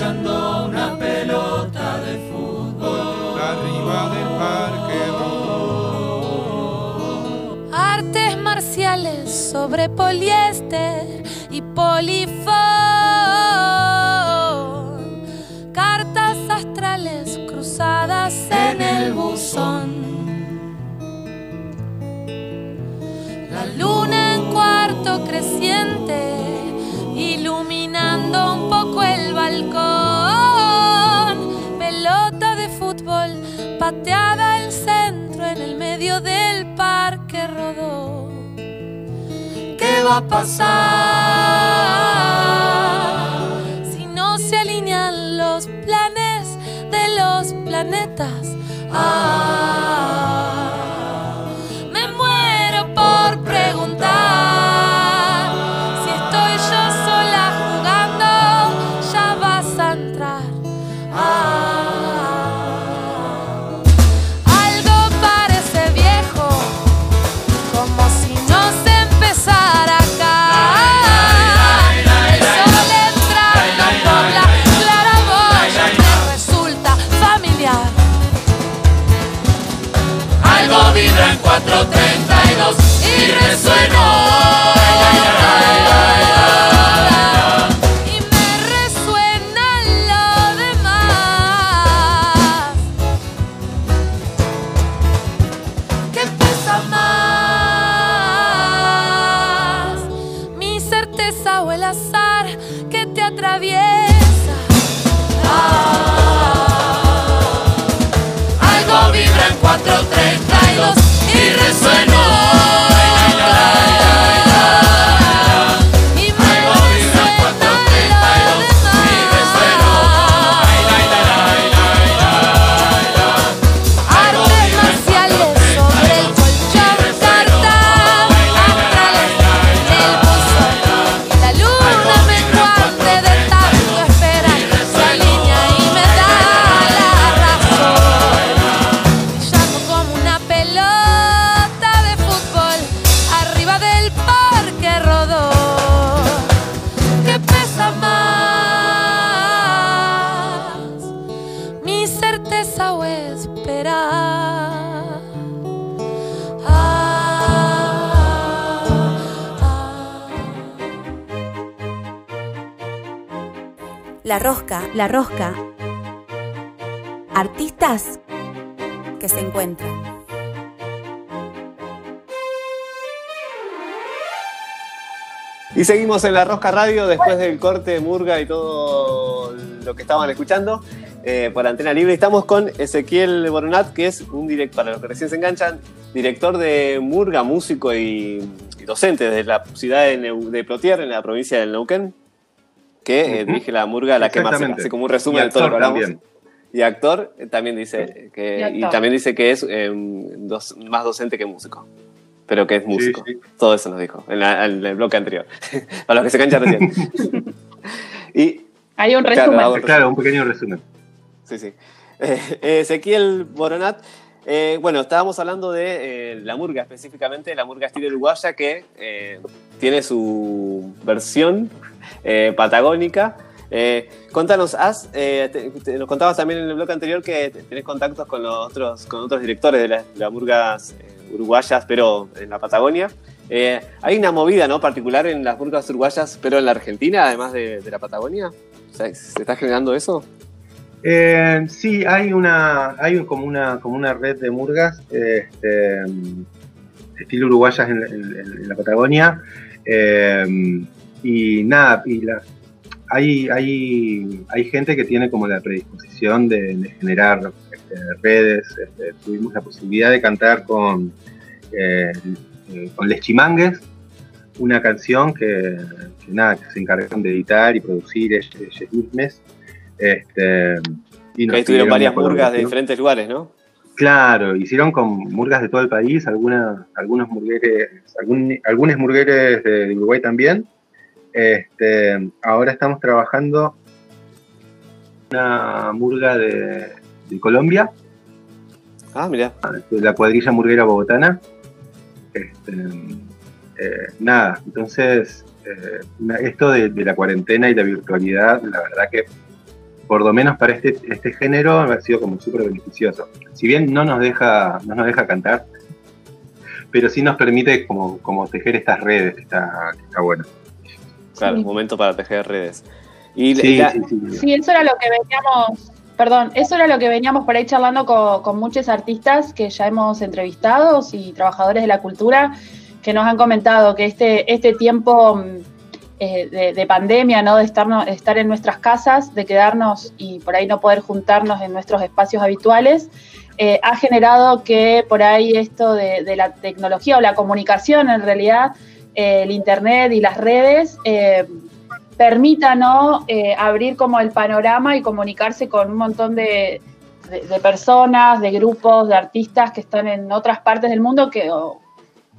brillando una pelota de fútbol. arriba del parque Artes marciales sobre poliéster y polifón. Al centro en el medio del parque rodó. ¿Qué va a pasar si no se alinean los planes de los planetas? Ah, La rosca. Artistas que se encuentran. Y seguimos en la Rosca Radio después del corte de Murga y todo lo que estaban escuchando eh, por Antena Libre. Estamos con Ezequiel Boronat, que es un director, para los que recién se enganchan, director de Murga, músico y, docente de la ciudad de, de Plotier, en la provincia del Neuquén, que eh, Ujú. dirige la Murga La que más hace como un resumen de todo lo que actor hablamos. también. Y actor eh, también dice que Y también dice que es eh, dos- más docente que músico. Pero que es músico. sí. Todo eso nos dijo en, la- en el bloque anterior. Para los que se enganchan recién. y Hay un Claro, resumen. hago- Claro, un pequeño resumen. Sí, sí. Eh, Ezequiel Boronat, eh, bueno, estábamos hablando de eh, la murga específicamente, la murga estilo uruguaya que eh, tiene su versión eh, patagónica. Eh, contanos, has, eh, nos contabas también en el bloque anterior que te- tenés contactos con los otros, con otros directores de las las murgas eh, uruguayas, pero en la Patagonia. Hay una movida ¿no? particular en las murgas uruguayas, pero en la Argentina, además de, la Patagonia. ¿Se está generando eso? Sí, hay una, hay como una, como una red de murgas, este, estilo uruguayas en, la Patagonia. Y nada, y la- hay, hay, hay gente que tiene como la predisposición de, de generar este, redes. este, tuvimos la posibilidad de cantar con, eh, con Les Chimangues, una canción que, que nada, que se encargaron de editar y producir ellos, ellos mismos. Este, y nos ahí tuvieron varias murgas de diferentes lugares, ¿no? Claro, hicieron con murgas de todo el país, alguna, algunos murgueres, algún, algunos murgueres de, de Uruguay también. Este, ahora estamos trabajando una murga de, de Colombia, Ah, mira. la cuadrilla murguera bogotana. Este, eh, nada, entonces eh, esto de, de la cuarentena y la virtualidad, la verdad que por lo menos para este, este género ha sido como súper beneficioso. Si bien no nos deja, no nos deja cantar, pero sí nos permite como, como tejer estas redes, que está, que está bueno. Claro, Sí. momento para tejer redes. Y Sí, la- sí, sí. Sí, eso era lo que veníamos, perdón, eso era lo que veníamos por ahí charlando con, con muchos artistas que ya hemos entrevistado y trabajadores de la cultura que nos han comentado que este, este tiempo mm, eh, de, de pandemia, ¿no? de estar, estar en nuestras casas, de quedarnos y por ahí no poder juntarnos en nuestros espacios habituales, eh, ha generado que por ahí esto de, de la tecnología o la comunicación en realidad, el Internet y las redes, eh, permita ¿no? Eh, abrir como el panorama y comunicarse con un montón de, personas, de grupos, de artistas que están en otras partes del mundo que,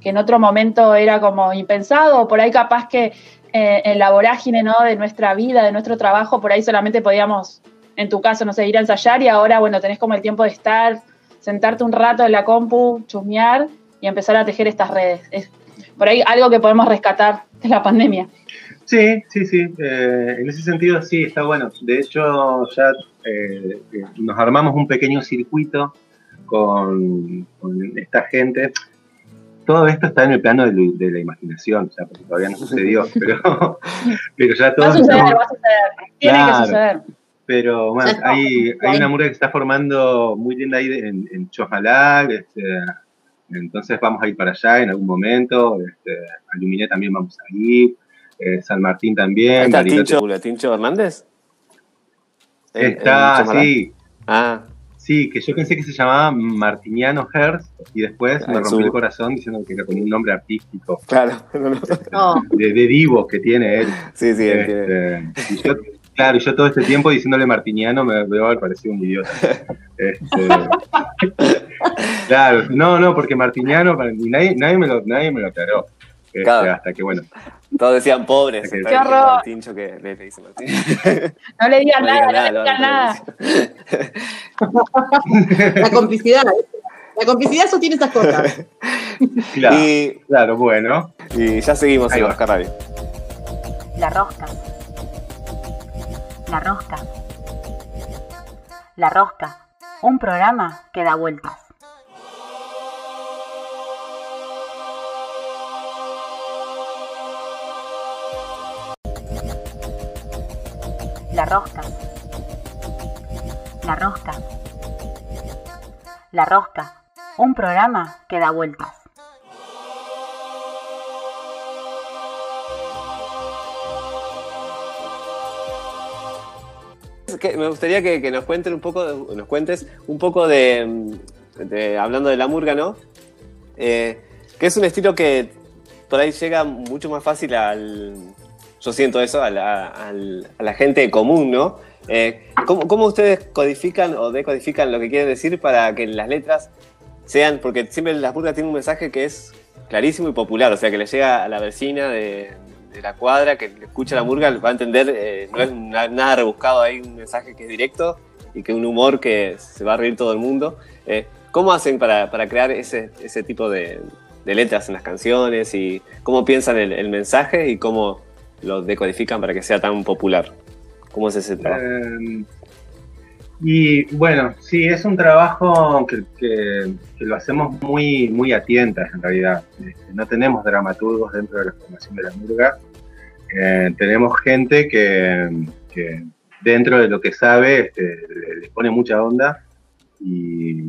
que en otro momento era como impensado, o por ahí capaz que eh, en la vorágine ¿no? de nuestra vida, de nuestro trabajo, por ahí solamente podíamos, en tu caso, no sé, ir a ensayar y ahora, bueno, tenés como el tiempo de estar, sentarte un rato en la compu, chusmear y empezar a tejer estas redes. Es por ahí algo que podemos rescatar de la pandemia. Sí, sí, sí. eh, en ese sentido sí, está bueno. De hecho, ya eh, eh, nos armamos un pequeño circuito con, con esta gente. Todo esto está en el plano de, la imaginación, o sea, porque todavía no sucedió, pero, pero ya Va a suceder, estamos- va a suceder. Tiene Claro. que suceder. Pero bueno, hay, hay una murga que se está formando muy linda ahí en, en este, entonces vamos a ir para allá en algún momento, este, a Luminé también vamos a ir, eh, San Martín también. ¿Está. Tincho, Tincho Hernández? ¿En- en Está, sí, Ah, sí, que yo pensé que se llamaba Martiniano Hertz y después me su- el corazón diciendo que era como un nombre artístico claro. No, no. De, de divos que tiene él. Sí, sí, él tiene- Este, y yo, claro, y yo todo este tiempo diciéndole Martiniano me veo haber parecido un idiota. Este, claro, no, no, porque Martiniano, nadie, nadie, me lo, nadie me lo aclaró. Este, Claro. Hasta que, bueno, Todos decían pobres. Qué horror. diciendo al Tincho que le, le dice Martín. No le digan No nada, no le nada, digan no, nada. la complicidad. La complicidad sostiene esas cosas. claro, Y, claro, bueno. y ya seguimos en. Rosca Radio. La rosca. La rosca. La rosca. Un programa que da vueltas. La rosca. La rosca. La rosca. Un programa que da vueltas. Me gustaría que, nos cuenten un poco, nos cuentes un poco de, hablando de la murga, ¿no? Eh, que es un estilo que por ahí llega mucho más fácil al, yo siento eso, a la, gente común, ¿no? Eh, ¿cómo, cómo ustedes codifican o decodifican lo que quieren decir para que las letras sean, porque siempre la murga tiene un mensaje que es clarísimo y popular, o sea, que le llega a la vecina de, de la cuadra, que escucha la murga, va a entender, eh, no es na- nada rebuscado, hay un mensaje que es directo y que un humor que se va a reír todo el mundo. Eh, ¿Cómo hacen para, para crear ese, ese tipo de, de letras en las canciones y cómo piensan el, el mensaje y cómo lo decodifican para que sea tan popular? ¿Cómo es ese trabajo? Eh, y bueno, sí, es un trabajo que, que- lo hacemos muy, muy a en realidad. Este, no tenemos dramaturgos dentro de la formación de la murga. Eh, tenemos gente que, dentro de lo que sabe este, le, le pone mucha onda y,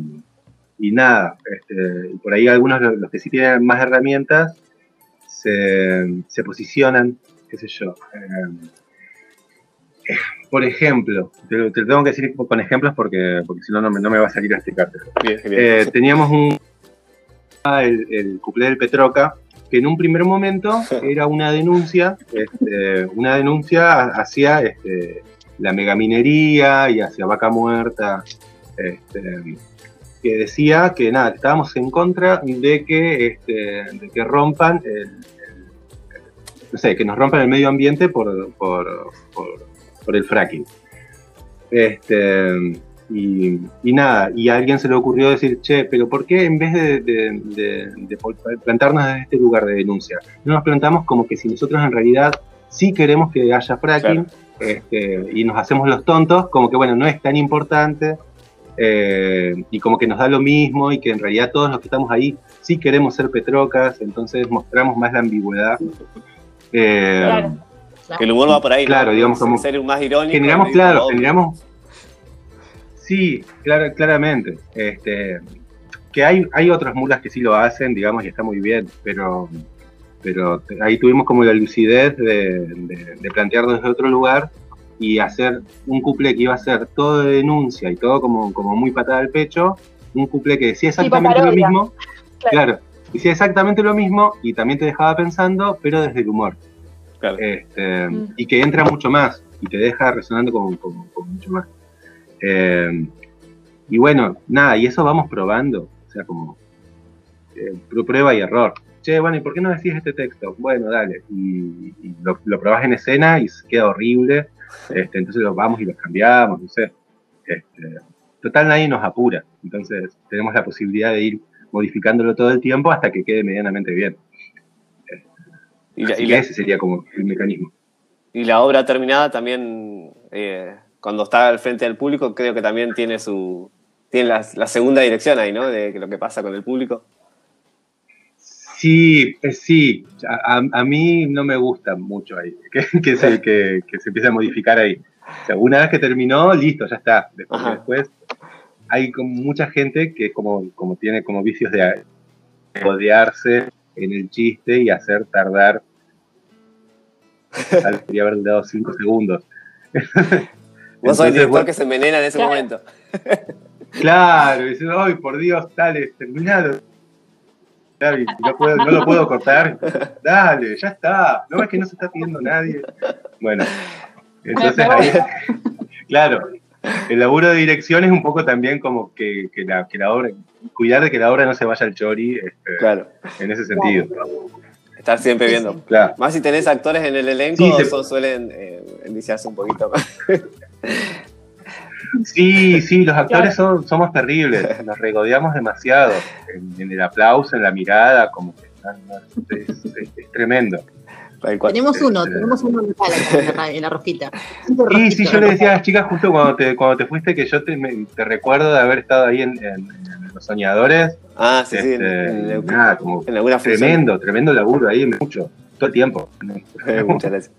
y nada, este, por ahí algunos, los que sí tienen más herramientas, se, se posicionan, qué sé yo. eh, por ejemplo, te, lo- te lo tengo que decir con ejemplos porque, porque si no, no me, no me va a salir a explicarte. Bien, bien. Eh, teníamos un el, el cuplé del Petroca, que en un primer momento era una denuncia, este, una denuncia hacia este, la megaminería y hacia Vaca Muerta, este, que decía que nada, estábamos en contra de que, este, de que rompan el, el- no sé, que nos rompan el medio ambiente por, por, por- por el fracking. Este, y, y nada, y a alguien se le ocurrió decir, che, pero ¿por qué en vez de, de- de- de pol- plantarnos desde este lugar de denuncia, no nos plantamos como que si nosotros en realidad sí queremos que haya fracking este, y nos hacemos los tontos, como que bueno, no es tan importante eh, y como que nos da lo mismo y que en realidad todos los que estamos ahí sí queremos ser petrocas, entonces mostramos más la ambigüedad. Eh, Claro. Que el humor va por ahí, ¿no? claro, digamos, como- ser más irónico. generamos, claro, generamos. Sí, claro, claramente. Este, que hay, hay otras mulas que sí lo hacen, digamos, y está muy bien, pero, pero ahí tuvimos como la lucidez de, de, de plantearlo desde otro lugar y hacer un couple que iba a ser todo de denuncia y todo como, como muy patada al pecho, un couple que decía exactamente lo mismo, claro, decía exactamente lo mismo y también te dejaba pensando, pero desde el humor. Claro. Este, Mm. Y que entra mucho más y te deja resonando con, con- con mucho más. Eh, y bueno, nada, y eso vamos probando, o sea, como eh, pr- prueba y error. Che, bueno, ¿y por qué no decís este texto? Bueno, dale. Y, y lo, lo probás en escena y queda horrible. Este, entonces lo vamos y lo cambiamos, no sé. Este, total, nadie nos apura. Entonces tenemos la posibilidad de ir modificándolo todo el tiempo hasta que quede medianamente bien. Y la, Así y que la- ese sería como el mecanismo. y la obra terminada también, eh, cuando está al frente del público, creo que también tiene su tiene la, la segunda dirección ahí, ¿no? De lo que pasa con el público. Sí, eh, sí. A, a- mí no me gusta mucho ahí, que, que se, que, que se empiece a modificar ahí. O sea, una vez que terminó, listo, ya está. Después, después hay como mucha gente que como, como tiene como vicios de rodearse en el chiste y hacer tardar Debería haber dado cinco segundos. Vos sos el director bueno, que se envenena en ese Claro. momento. Claro, y diciendo, ay, por Dios, dale, terminado. No, puedo- no lo puedo cortar. Dale, ya está. No es que no se está pidiendo nadie. Bueno, entonces ahí, claro, el laburo de dirección es un poco también como que, que la, que la obra, cuidar de que la obra no se vaya al chori este, Claro. en ese sentido. Estar siempre viendo. Claro. Más si tenés actores en el elenco, Sí, se- suelen eh, un poquito más. Sí, sí, los actores son, somos terribles, nos regodeamos demasiado en, en el aplauso, en la mirada, como que es, es- es tremendo. Tal cual. Tenemos uno, tenemos uno en la, en la rosquita. Sí, sí, yo le decía a las chicas justo cuando te, cuando te fuiste que yo te, me- te recuerdo de haber estado ahí en, en- en Los Soñadores. Ah, sí, sí. En, Este, en- en- nada, como en alguna función. tremendo, tremendo laburo ahí, mucho, todo el tiempo. Eh, Muchas gracias.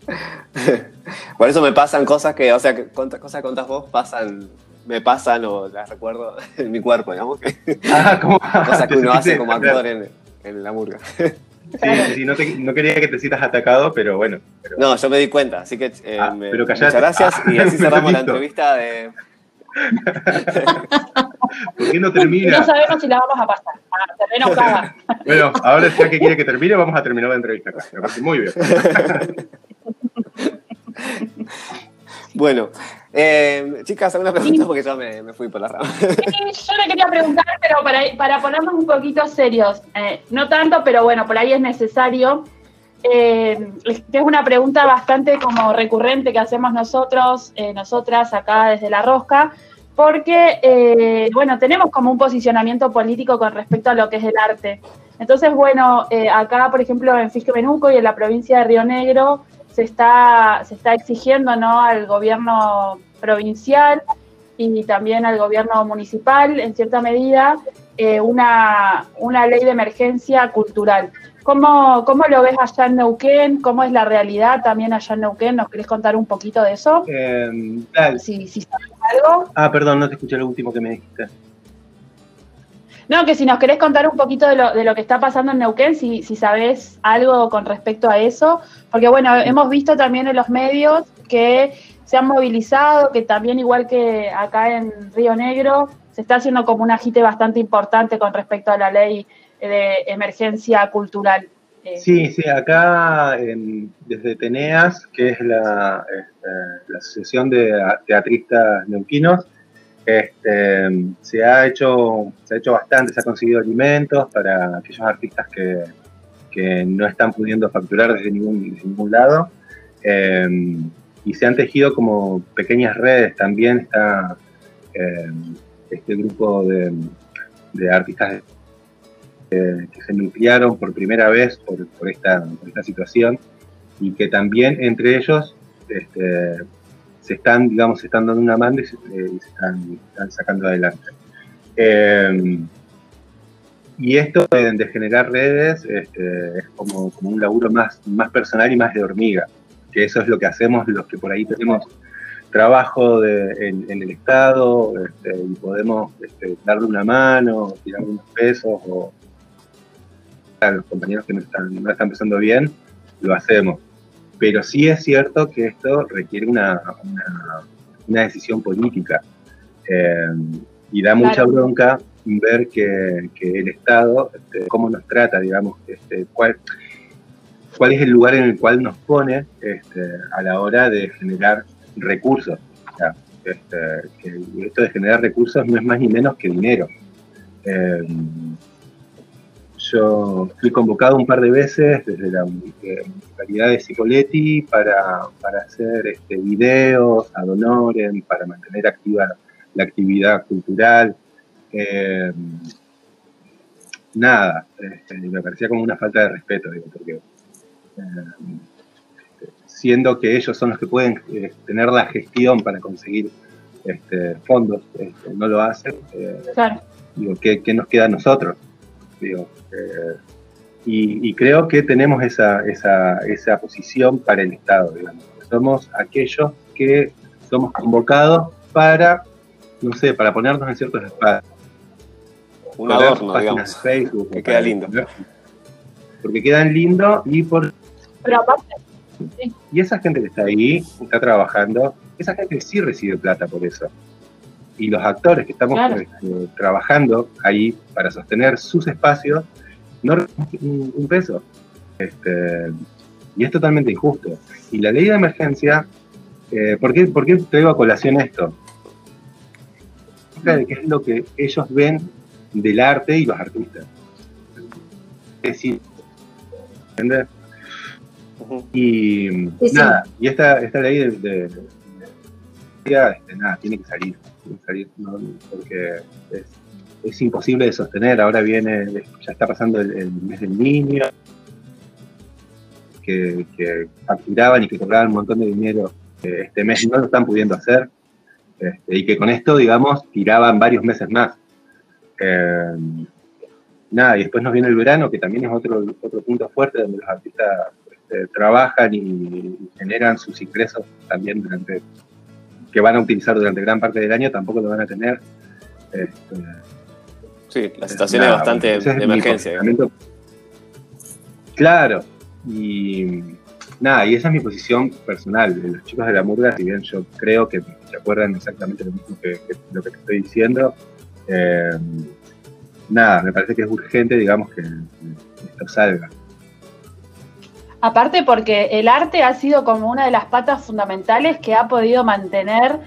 Por eso me pasan cosas que, o sea, que cosas que contás vos pasan, me pasan o las recuerdo en mi cuerpo, digamos. que- Ah, ¿cómo? Cosas que uno hace como actor en, en la murga. Sí, no, te- no quería que te sientas atacado, pero bueno. pero- No, yo me di cuenta, así que eh, Ah, me- pero muchas gracias y así cerramos la entrevista de... ¿Por qué no No termina? sabemos si la vamos a pasar. Ah, enojada. Bueno, ahora ya que quiere que termine, vamos a terminar la entrevista acá. Muy bien. Bueno, eh, chicas, alguna pregunta porque yo me, me fui por la rama. Sí, yo le quería preguntar, pero para, para ponernos un poquito serios, eh, no tanto, pero bueno, por ahí es necesario. Eh, es una pregunta bastante como recurrente que hacemos nosotros, eh, nosotras acá desde La Rosca, porque, eh, bueno, tenemos como un posicionamiento político con respecto a lo que es el arte. Entonces, bueno, eh, acá, por ejemplo, en Fisque Menuco y en la provincia de Río Negro, se está, se está exigiendo ¿no? al gobierno provincial y también al gobierno municipal, en cierta medida, eh, una, una ley de emergencia cultural. ¿Cómo, ¿Cómo lo ves allá en Neuquén? ¿Cómo es la realidad también allá en Neuquén? ¿Nos querés contar un poquito de eso? Eh, dale. Si, si sabes algo. Ah, perdón, no te escuché lo último que me dijiste. No, que si nos querés contar un poquito de lo, de lo que está pasando en Neuquén, si, si sabés algo con respecto a eso, porque bueno, hemos visto también en los medios que se han movilizado, que también igual que acá en Río Negro, se está haciendo como un agite bastante importante con respecto a la ley de emergencia cultural. Eh, Sí, sí, acá en- desde Teneas, que es la, este, la Asociación de Teatristas Neuquinos, este, se, ha hecho, se ha hecho bastante, se ha conseguido alimentos para aquellos artistas que, que no están pudiendo facturar desde ningún, ningún lado. eh, y se han tejido como pequeñas redes también. Está eh, este grupo de, artistas que, se nuclearon por primera vez por, esta, esta situación y que también entre ellos este, se están, digamos, están dando una mano y se, eh, están, sacando adelante. Eh, y esto de, de generar redes este, es como, como un laburo más, más personal y más de hormiga, que eso es lo que hacemos los que por ahí tenemos trabajo de, en, el Estado este, y podemos este, darle una mano, tirar unos pesos o a los compañeros que no están, no están empezando bien, lo hacemos. Pero sí es cierto que esto requiere una, una, una decisión política. Eh, y da mucha bronca ver que, que el Estado, este, cómo nos trata, digamos, este, cuál, cuál es el lugar en el cual nos pone este, a la hora de generar recursos. O sea, este, que esto de generar recursos no es más ni menos que dinero. Eh, yo fui convocado un par de veces desde la municipalidad de Cipolletti para, para hacer este, videos ad honorem, para mantener activa la actividad cultural. Eh, nada, este, me parecía como una falta de respeto, digo, porque eh, siendo que ellos son los que pueden eh, tener la gestión para conseguir este, fondos, este, no lo hacen, eh, Claro. digo, ¿qué, qué nos queda a nosotros? Digo, eh, y, y creo que tenemos esa, esa, esa posición para el Estado, digamos. Somos aquellos que somos convocados para, no sé, para ponernos en ciertos espacios. Un adorno, páginas digamos. de Facebook, Que queda lindo. Porque quedan lindos y por Pero aparte, Y esa gente que está ahí, está trabajando, esa gente sí recibe plata por eso. Y los actores que estamos Claro. este, trabajando ahí para sostener sus espacios, no reciben un, un peso. Este, y es totalmente injusto. Y la ley de emergencia, eh, ¿por, qué, ¿por qué traigo a colación esto? de qué es lo que ellos ven del arte y los artistas. Es decir, ¿entendés? Y Sí, sí. nada, y esta, esta ley de, de- de- este, nada, tiene que salir, porque es, imposible de sostener. Ahora viene, ya está pasando el, mes del niño, que, que y que cobraban un montón de dinero eh, este mes y no lo están pudiendo hacer. Este, y que con esto, digamos, tiraban varios meses más. Eh, nada, y después nos viene el verano, que también es otro, otro punto fuerte donde los artistas este, trabajan y generan sus ingresos también durante, que van a utilizar durante gran parte del año, tampoco lo van a tener. Este, Sí, la situación es bastante de emergencia. posicionamiento. Claro, y nada, y esa es mi posición personal. de Los chicos de la murga, si bien yo creo que se acuerdan exactamente lo mismo que, que lo que te estoy diciendo, eh, nada, me parece que es urgente, digamos, que esto salga. Aparte porque el arte ha sido como una de las patas fundamentales que ha podido mantener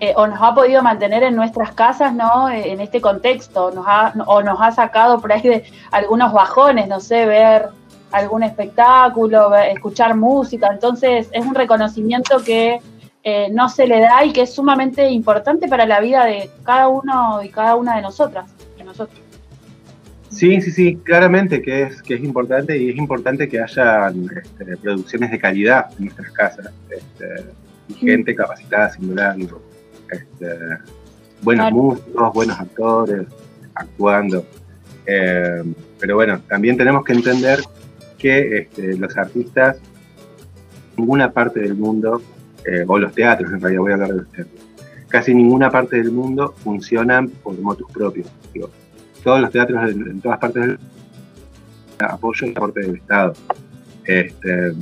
eh, o nos ha podido mantener en nuestras casas, ¿no? Eh, En este contexto, nos ha, o nos ha sacado por ahí de algunos bajones, no sé, ver algún espectáculo, escuchar música, entonces es un reconocimiento que eh, no se le da y que es sumamente importante para la vida de cada uno y cada una de nosotras, de nosotros. Sí, sí, sí, claramente que es, que es importante y es importante que haya este, producciones de calidad en nuestras casas. este, y gente capacitada simulando. este, buenos Claro. músicos, buenos actores, actuando. Eh, pero bueno, también tenemos que entender que este, los artistas, ninguna parte del mundo, eh, o los teatros, en realidad voy a hablar de los teatros, casi ninguna parte del mundo funcionan por motus propios. digo. Todos los teatros en, en todas partes del apoyo y aporte del Estado. Este,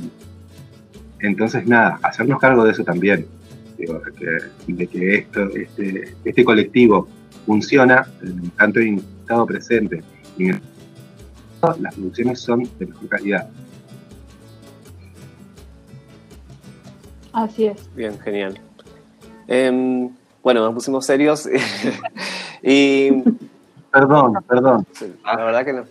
entonces, nada, hacernos cargo de eso también. Digo, de que, de que esto, este, este colectivo funciona tanto en estado presente y en las producciones son de mejor calidad. Así es. Bien, genial. Em, bueno, nos pusimos serios y Perdón, perdón. sí, la verdad que nos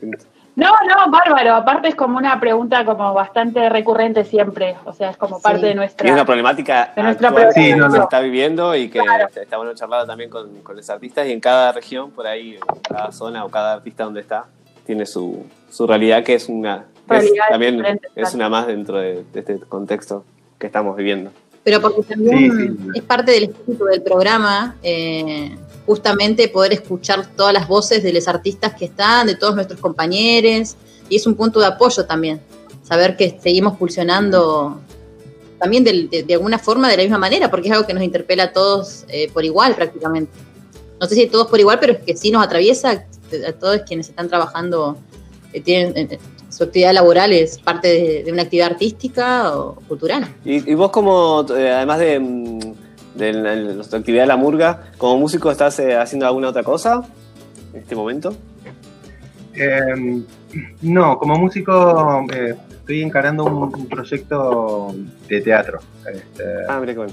No, no, bárbaro. Aparte es como una pregunta como bastante recurrente siempre. O sea, es como parte Sí. de Y es una nuestra... problemática de nuestra actual que Sí, no, se no. está viviendo y que Claro. está bueno charlar también con, con los artistas y en cada región, por ahí, en cada zona o cada artista donde está, tiene su, su realidad que es una que es Realidad también es una más dentro de, de este contexto que estamos viviendo. Pero porque también Sí, sí. es parte del espíritu del programa, eh, justamente poder escuchar todas las voces de los artistas que están, de todos nuestros compañeros, y es un punto de apoyo también, saber que seguimos pulsionando también de, de alguna forma de la misma manera, porque es algo que nos interpela a todos eh, por igual prácticamente. No sé si todos por igual, pero es que sí nos atraviesa a todos quienes están trabajando, que tienen eh, su actividad laboral es parte de, una actividad artística o cultural. Y, y vos como, eh, además de, mm, de nuestra actividad de la murga, como músico estás eh, haciendo alguna otra cosa en este momento? Eh, no, como músico eh, estoy encarando un, un proyecto de teatro. Este, Ah, mira qué bueno.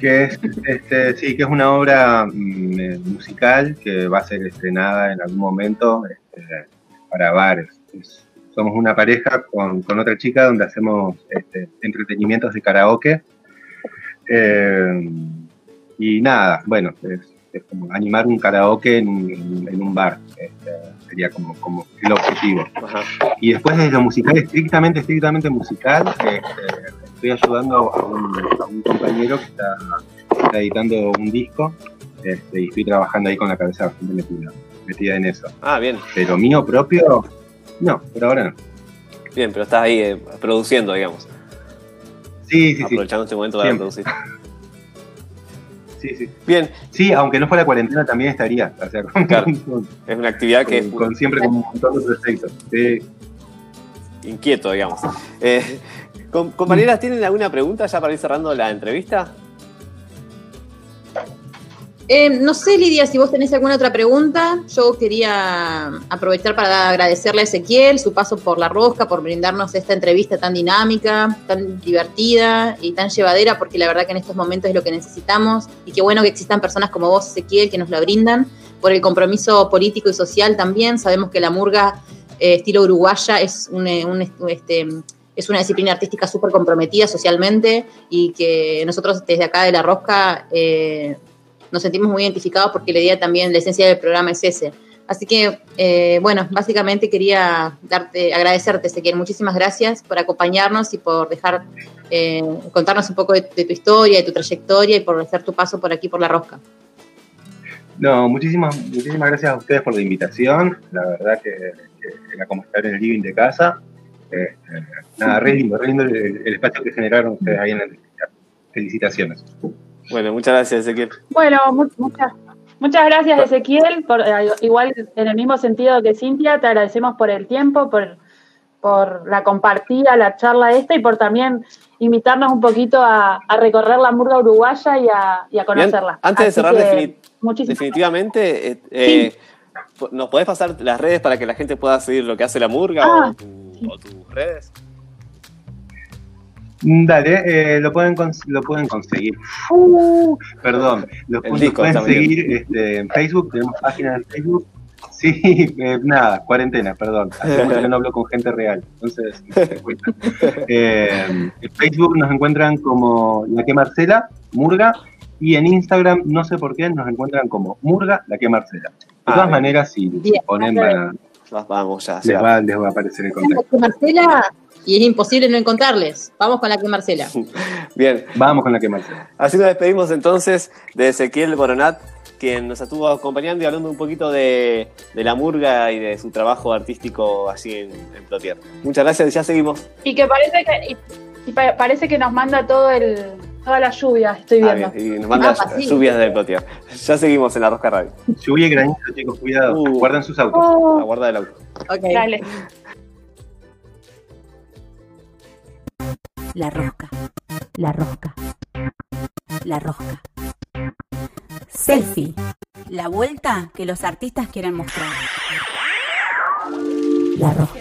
que es este, sí que es una obra mm, eh, musical que va a ser estrenada en algún momento este, para bares Es- somos una pareja con, con otra chica donde hacemos este, entretenimientos de karaoke Eh, y nada bueno es, es como animar un karaoke en, en- en un bar este, sería como, como el objetivo Ajá. y después de lo musical, estrictamente, estrictamente musical, este, estoy ayudando a un, a un compañero que está, está editando un disco este, y estoy trabajando ahí con la cabeza bastante metida, metida en eso. Ah, bien, Pero mío propio, no, por ahora no. bien, pero estás ahí eh, produciendo, digamos. Sí, sí, sí. aprovechando este momento para producir. Sí, sí. Bien, Sí, aunque no fuera cuarentena también estaría. O sea, con, Claro. con- es una actividad que es con- con siempre con un montón de proyectos. Sí. inquieto, digamos. Eh, Com- compañeras, ¿tienen alguna pregunta ya para ir cerrando la entrevista? Eh, no sé, Lidia, si vos tenés alguna otra pregunta. Yo quería aprovechar para agradecerle a Ezequiel su paso por la rosca, por brindarnos esta entrevista tan dinámica, tan divertida y tan llevadera, porque la verdad que en estos momentos es lo que necesitamos. Y qué bueno que existan personas como vos, Ezequiel, que nos la brindan. Por el compromiso político y social también. Sabemos que la murga, eh, estilo uruguaya, eh, este, es una disciplina artística súper comprometida socialmente y que nosotros desde acá de La Rosca nos sentimos muy identificados porque la idea también, la esencia del programa es ese. Así que, eh, bueno, básicamente quería darte, agradecerte, Ezequiel. Muchísimas gracias por acompañarnos y por dejar, eh, contarnos un poco de, tu historia, de tu trayectoria y por hacer tu paso por aquí, por La Rosca. No, muchísimas, muchísimas gracias a ustedes por la invitación. La verdad que, que era como estar en el living de casa. Este, nada, re lindo, re lindo el, el espacio que generaron ustedes ahí en la entrevista. Felicitaciones. Bueno, muchas gracias, Ezequiel. Bueno, mu- muchas, muchas gracias Ezequiel, por, eh, igual en el mismo sentido que Cintia, te agradecemos por el tiempo, por, por la compartida, la charla esta y por también invitarnos un poquito a, a recorrer la murga uruguaya y a, y a Bien, conocerla. antes de cerrar definitivamente, eh, eh, ¿nos podés pasar las redes para que la gente pueda seguir lo que hace la murga Ah, o, tu- o tus redes? Dale, eh, lo, pueden cons- lo pueden conseguir. Uh, perdón, lo, pueden seguir este, en Facebook, tenemos página en Facebook. Sí, eh, nada, cuarentena, perdón. Hace mucho que no hablo con gente real, entonces no se cuenta. Eh, en Facebook nos encuentran como La que Marcela, Murga, y en Instagram, no sé por qué, nos encuentran como Murga, La que Marcela. De Ah, todas maneras, si Bien. ponen, van a- Va- Vamos ya. sí, les, va, les va a aparecer el contacto. Marcela, y es imposible no encontrarles. Vamos con la que Marcela. Bien, Vamos con La que Marcela. así nos despedimos entonces de Ezequiel Boronat, quien nos estuvo acompañando y hablando un poquito de, de la murga y de su trabajo artístico allí en, en Plotier. Muchas gracias, ya seguimos. Y que parece que, y- y pa- parece que nos manda todo el, toda la lluvia, estoy Ah, viendo. bien, y nos manda Ah, sí. lluvias de Plotier. Ya seguimos en la Rosca Radio. Lluvia y granizo, chicos, cuidado. Uh. Guarden sus autos. Oh, La guarda del auto. Ok. dale. La rosca. La rosca. La rosca. Selfie. La vuelta que los artistas quieren mostrar. La rosca.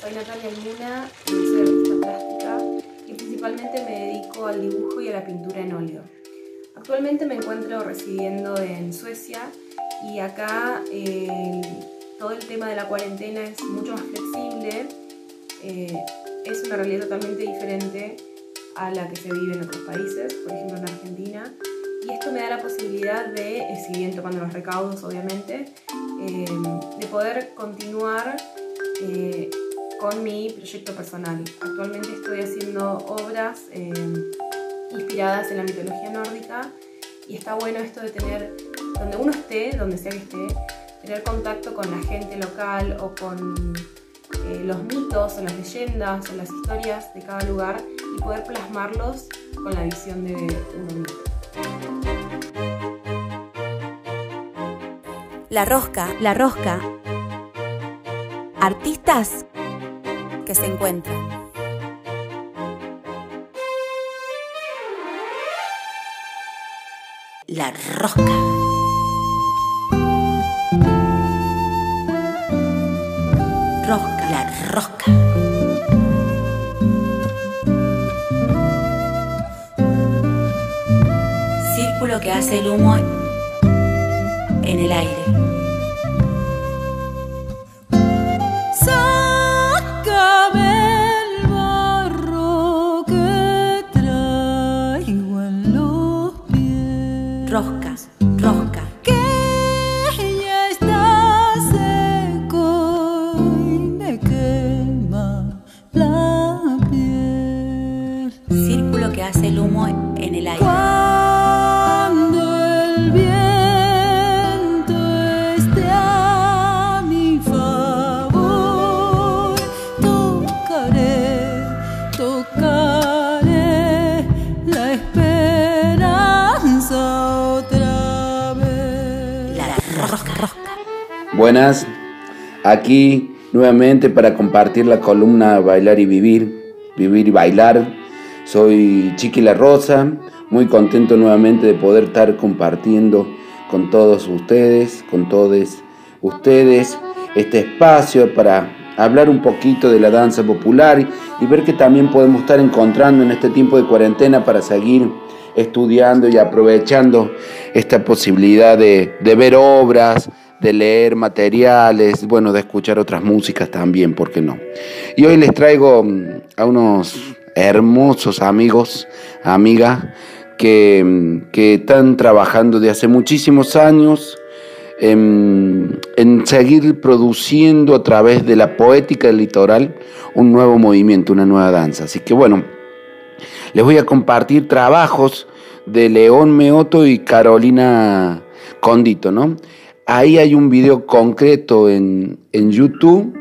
Soy Natalia Luna, soy artista plástica y principalmente me dedico al dibujo y a la pintura en óleo. Actualmente me encuentro residiendo en Suecia y acá eh, todo el tema de la cuarentena es mucho más flexible, eh, es una realidad totalmente diferente a la que se vive en otros países, por ejemplo en Argentina, y esto me da la posibilidad de, eh, si bien tomando los recaudos obviamente, eh, de poder continuar eh, con mi proyecto personal. Actualmente estoy haciendo obras inspiradas en la mitología nórdica y está bueno esto de tener, donde uno esté, donde sea que esté, tener contacto con la gente local o con eh, los mitos o las leyendas o las historias de cada lugar y poder plasmarlos con la visión de uno mismo. La rosca. La rosca. Artistas que se encuentran. La rosca. Rosca. La rosca. Círculo que hace el humo en el aire. Aquí nuevamente para compartir la columna Bailar y Vivir vivir y bailar. Soy Chiqui La Rosa, muy contento nuevamente de poder estar compartiendo con todos ustedes, con todos ustedes, este espacio para hablar un poquito de la danza popular y ver que también podemos estar encontrando en este tiempo de cuarentena para seguir estudiando y aprovechando esta posibilidad de, de ver obras, de leer materiales, bueno, de escuchar otras músicas también, ¿por qué no? Y hoy les traigo mm, a unos hermosos amigos, amigas, que, mm, que están trabajando de hace muchísimos años en, en, seguir produciendo a través de la poética del litoral un nuevo movimiento, una nueva danza. Así que bueno, les voy a compartir trabajos de León Meoto y Carolina Condito, ¿no? Ahí hay un video concreto en, en YouTube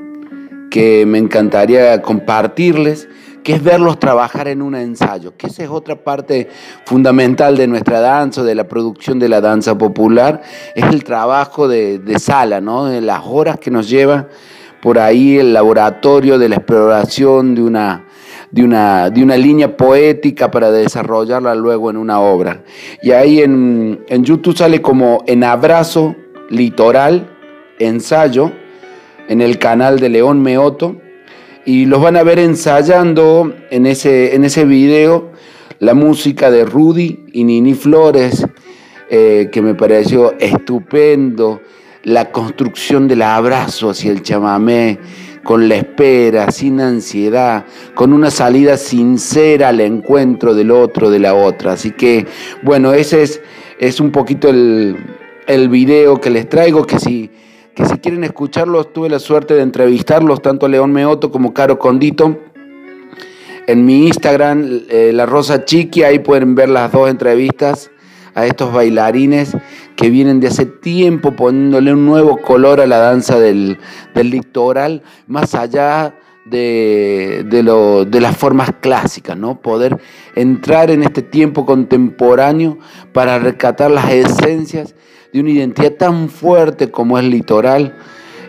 que me encantaría compartirles, que es verlos trabajar en un ensayo, que esa es otra parte fundamental de nuestra danza, de la producción de la danza popular, es el trabajo de, de sala, ¿no? de las horas que nos lleva por ahí el laboratorio de la exploración de una, de una, de una línea poética para desarrollarla luego en una obra. Y ahí en, en YouTube sale como en abrazo litoral, ensayo, en el canal de León Meoto, y los van a ver ensayando en ese, en ese video la música de Rudy y Nini Flores, eh, que me pareció estupendo, la construcción del abrazo hacia el chamamé, con la espera, sin ansiedad, con una salida sincera al encuentro del otro, de la otra. Así que, bueno, ese es, es un poquito el, el video que les traigo, que si, que si quieren escucharlos, tuve la suerte de entrevistarlos, tanto a León Meoto como Caro Condito. En mi Instagram, eh, La Rosa Chiqui, ahí pueden ver las dos entrevistas a estos bailarines que vienen de hace tiempo poniéndole un nuevo color a la danza del, del litoral, más allá de, de, lo, de, las formas clásicas, ¿no? Poder entrar en este tiempo contemporáneo para rescatar las esencias de una identidad tan fuerte como es litoral.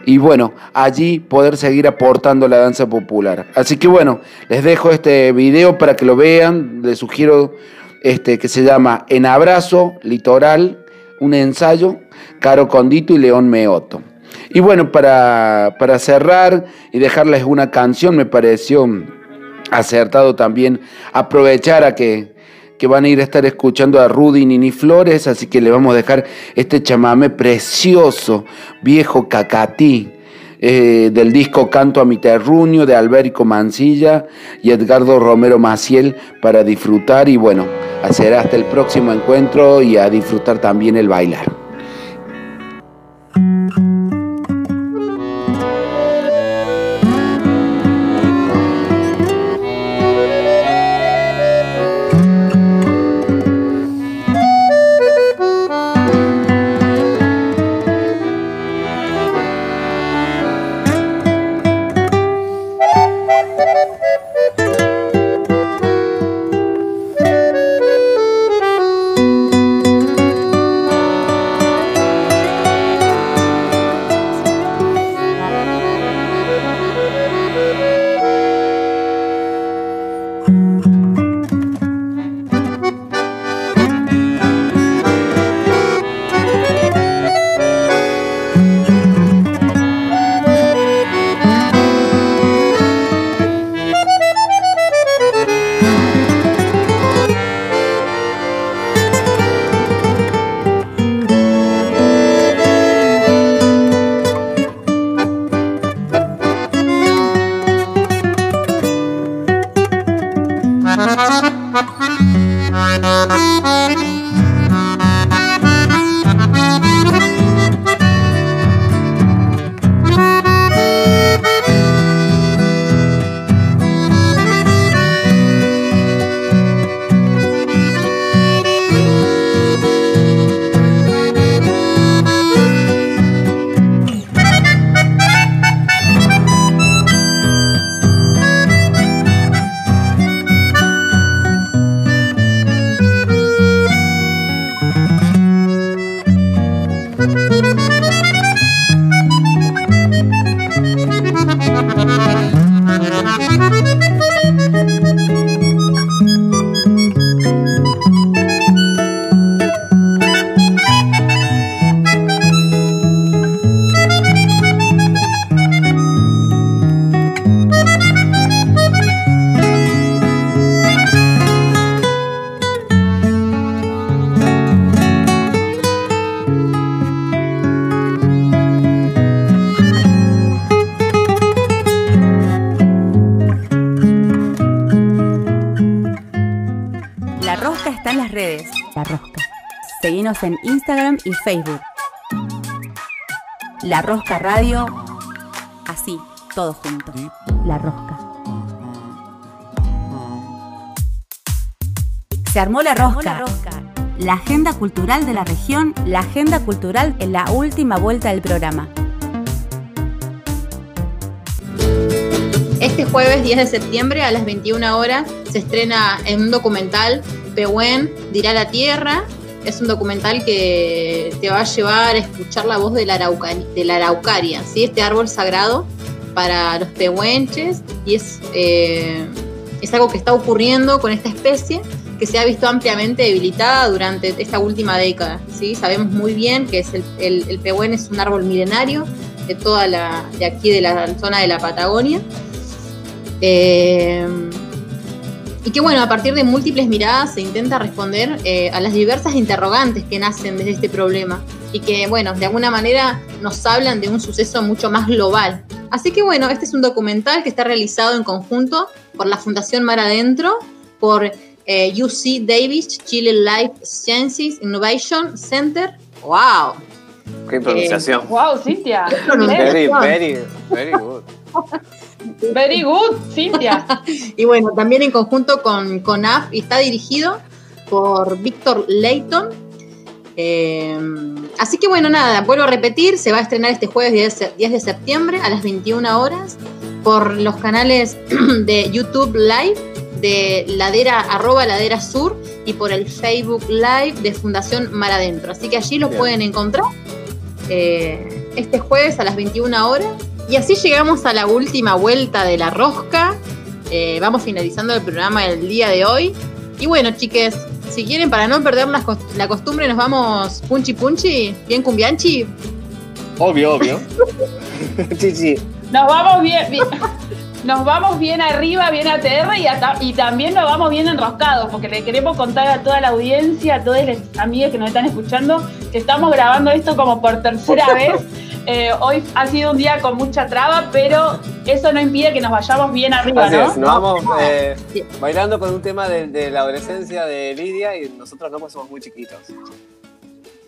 Y bueno, allí poder seguir aportando la danza popular. Así que bueno, les dejo este video para que lo vean. Les sugiero este que se llama En Abrazo Litoral, un ensayo, Caro Condito y León Meoto. Y bueno, para, para cerrar y dejarles una canción, me pareció acertado también aprovechar a que, que van a ir a estar escuchando a Rudy Nini Flores, así que le vamos a dejar este chamame precioso, viejo cacatí. Eh, del disco Canto a mi terruño de Alberico Mancilla y Edgardo Romero Maciel para disfrutar y bueno, hacer hasta el próximo encuentro y a disfrutar también el bailar. Y Facebook. La Rosca Radio. Así, todo junto. La Rosca. Se armó la rosca. La agenda cultural de la región, la agenda cultural en la última vuelta del programa. Este jueves 10 de septiembre a las 21 horas se estrena en un documental Pehuen dirá la tierra. Es un documental que te va a llevar a escuchar la voz de la, araucaria, ¿sí? este árbol sagrado para los pehuenches y es, eh, es algo que está ocurriendo con esta especie que se ha visto ampliamente debilitada durante esta última década. ¿sí? Sabemos muy bien que es el, el, pehuen es un árbol milenario de toda la, de aquí de la zona de la Patagonia. Eh, y que bueno, a partir de múltiples miradas se intenta responder eh, a las diversas interrogantes que nacen desde este problema y que bueno, de alguna manera nos hablan de un suceso mucho más global. Así que bueno, este es un documental que está realizado en conjunto por la Fundación Mar Adentro, por eh, UC Davis Chile Life Sciences Innovation Center. ¡Wow! ¡Qué pronunciación! Eh, ¡Wow, Cintia! Very, very, very good. Very good, Cintia. y bueno, también en conjunto con, con AF y está dirigido por Víctor Leighton. Eh, así que bueno, nada, vuelvo a repetir, se va a estrenar este jueves 10 de septiembre a las 21 horas por los canales de YouTube Live de ladera, arroba ladera sur y por el Facebook Live de Fundación Mar Adentro. Así que allí lo pueden encontrar eh, este jueves a las 21 horas y así llegamos a la última vuelta de la rosca. Eh, vamos finalizando el programa del día de hoy. Y bueno, chiques, si quieren, para no perder la, costumbre, nos vamos punchi punchi, bien cumbianchi. Obvio, obvio. sí, sí. Nos vamos bien, nos vamos bien arriba, bien ATR y, y también nos vamos bien enroscados, porque le queremos contar a toda la audiencia, a todas las amigas que nos están escuchando, que estamos grabando esto como por tercera vez. Eh, hoy ha sido un día con mucha traba, pero eso no impide que nos vayamos bien arriba, Así ¿no? Es, nos vamos eh, bailando con un tema de, la adolescencia de Lidia y nosotros no, pues somos muy chiquitos.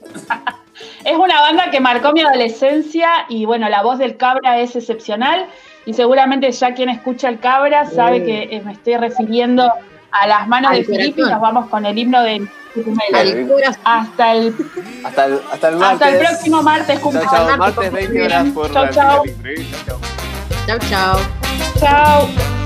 es una banda que marcó mi adolescencia y bueno, la voz del Cabra es excepcional y seguramente ya quien escucha el Cabra sabe que eh, me estoy refiriendo a las manos de Filipe y nos vamos con el himno de hasta el, hasta el hasta el martes. Hasta el próximo martes. Chao, chao. Martes 20 horas por chao, chao. Chao, chao. Chao.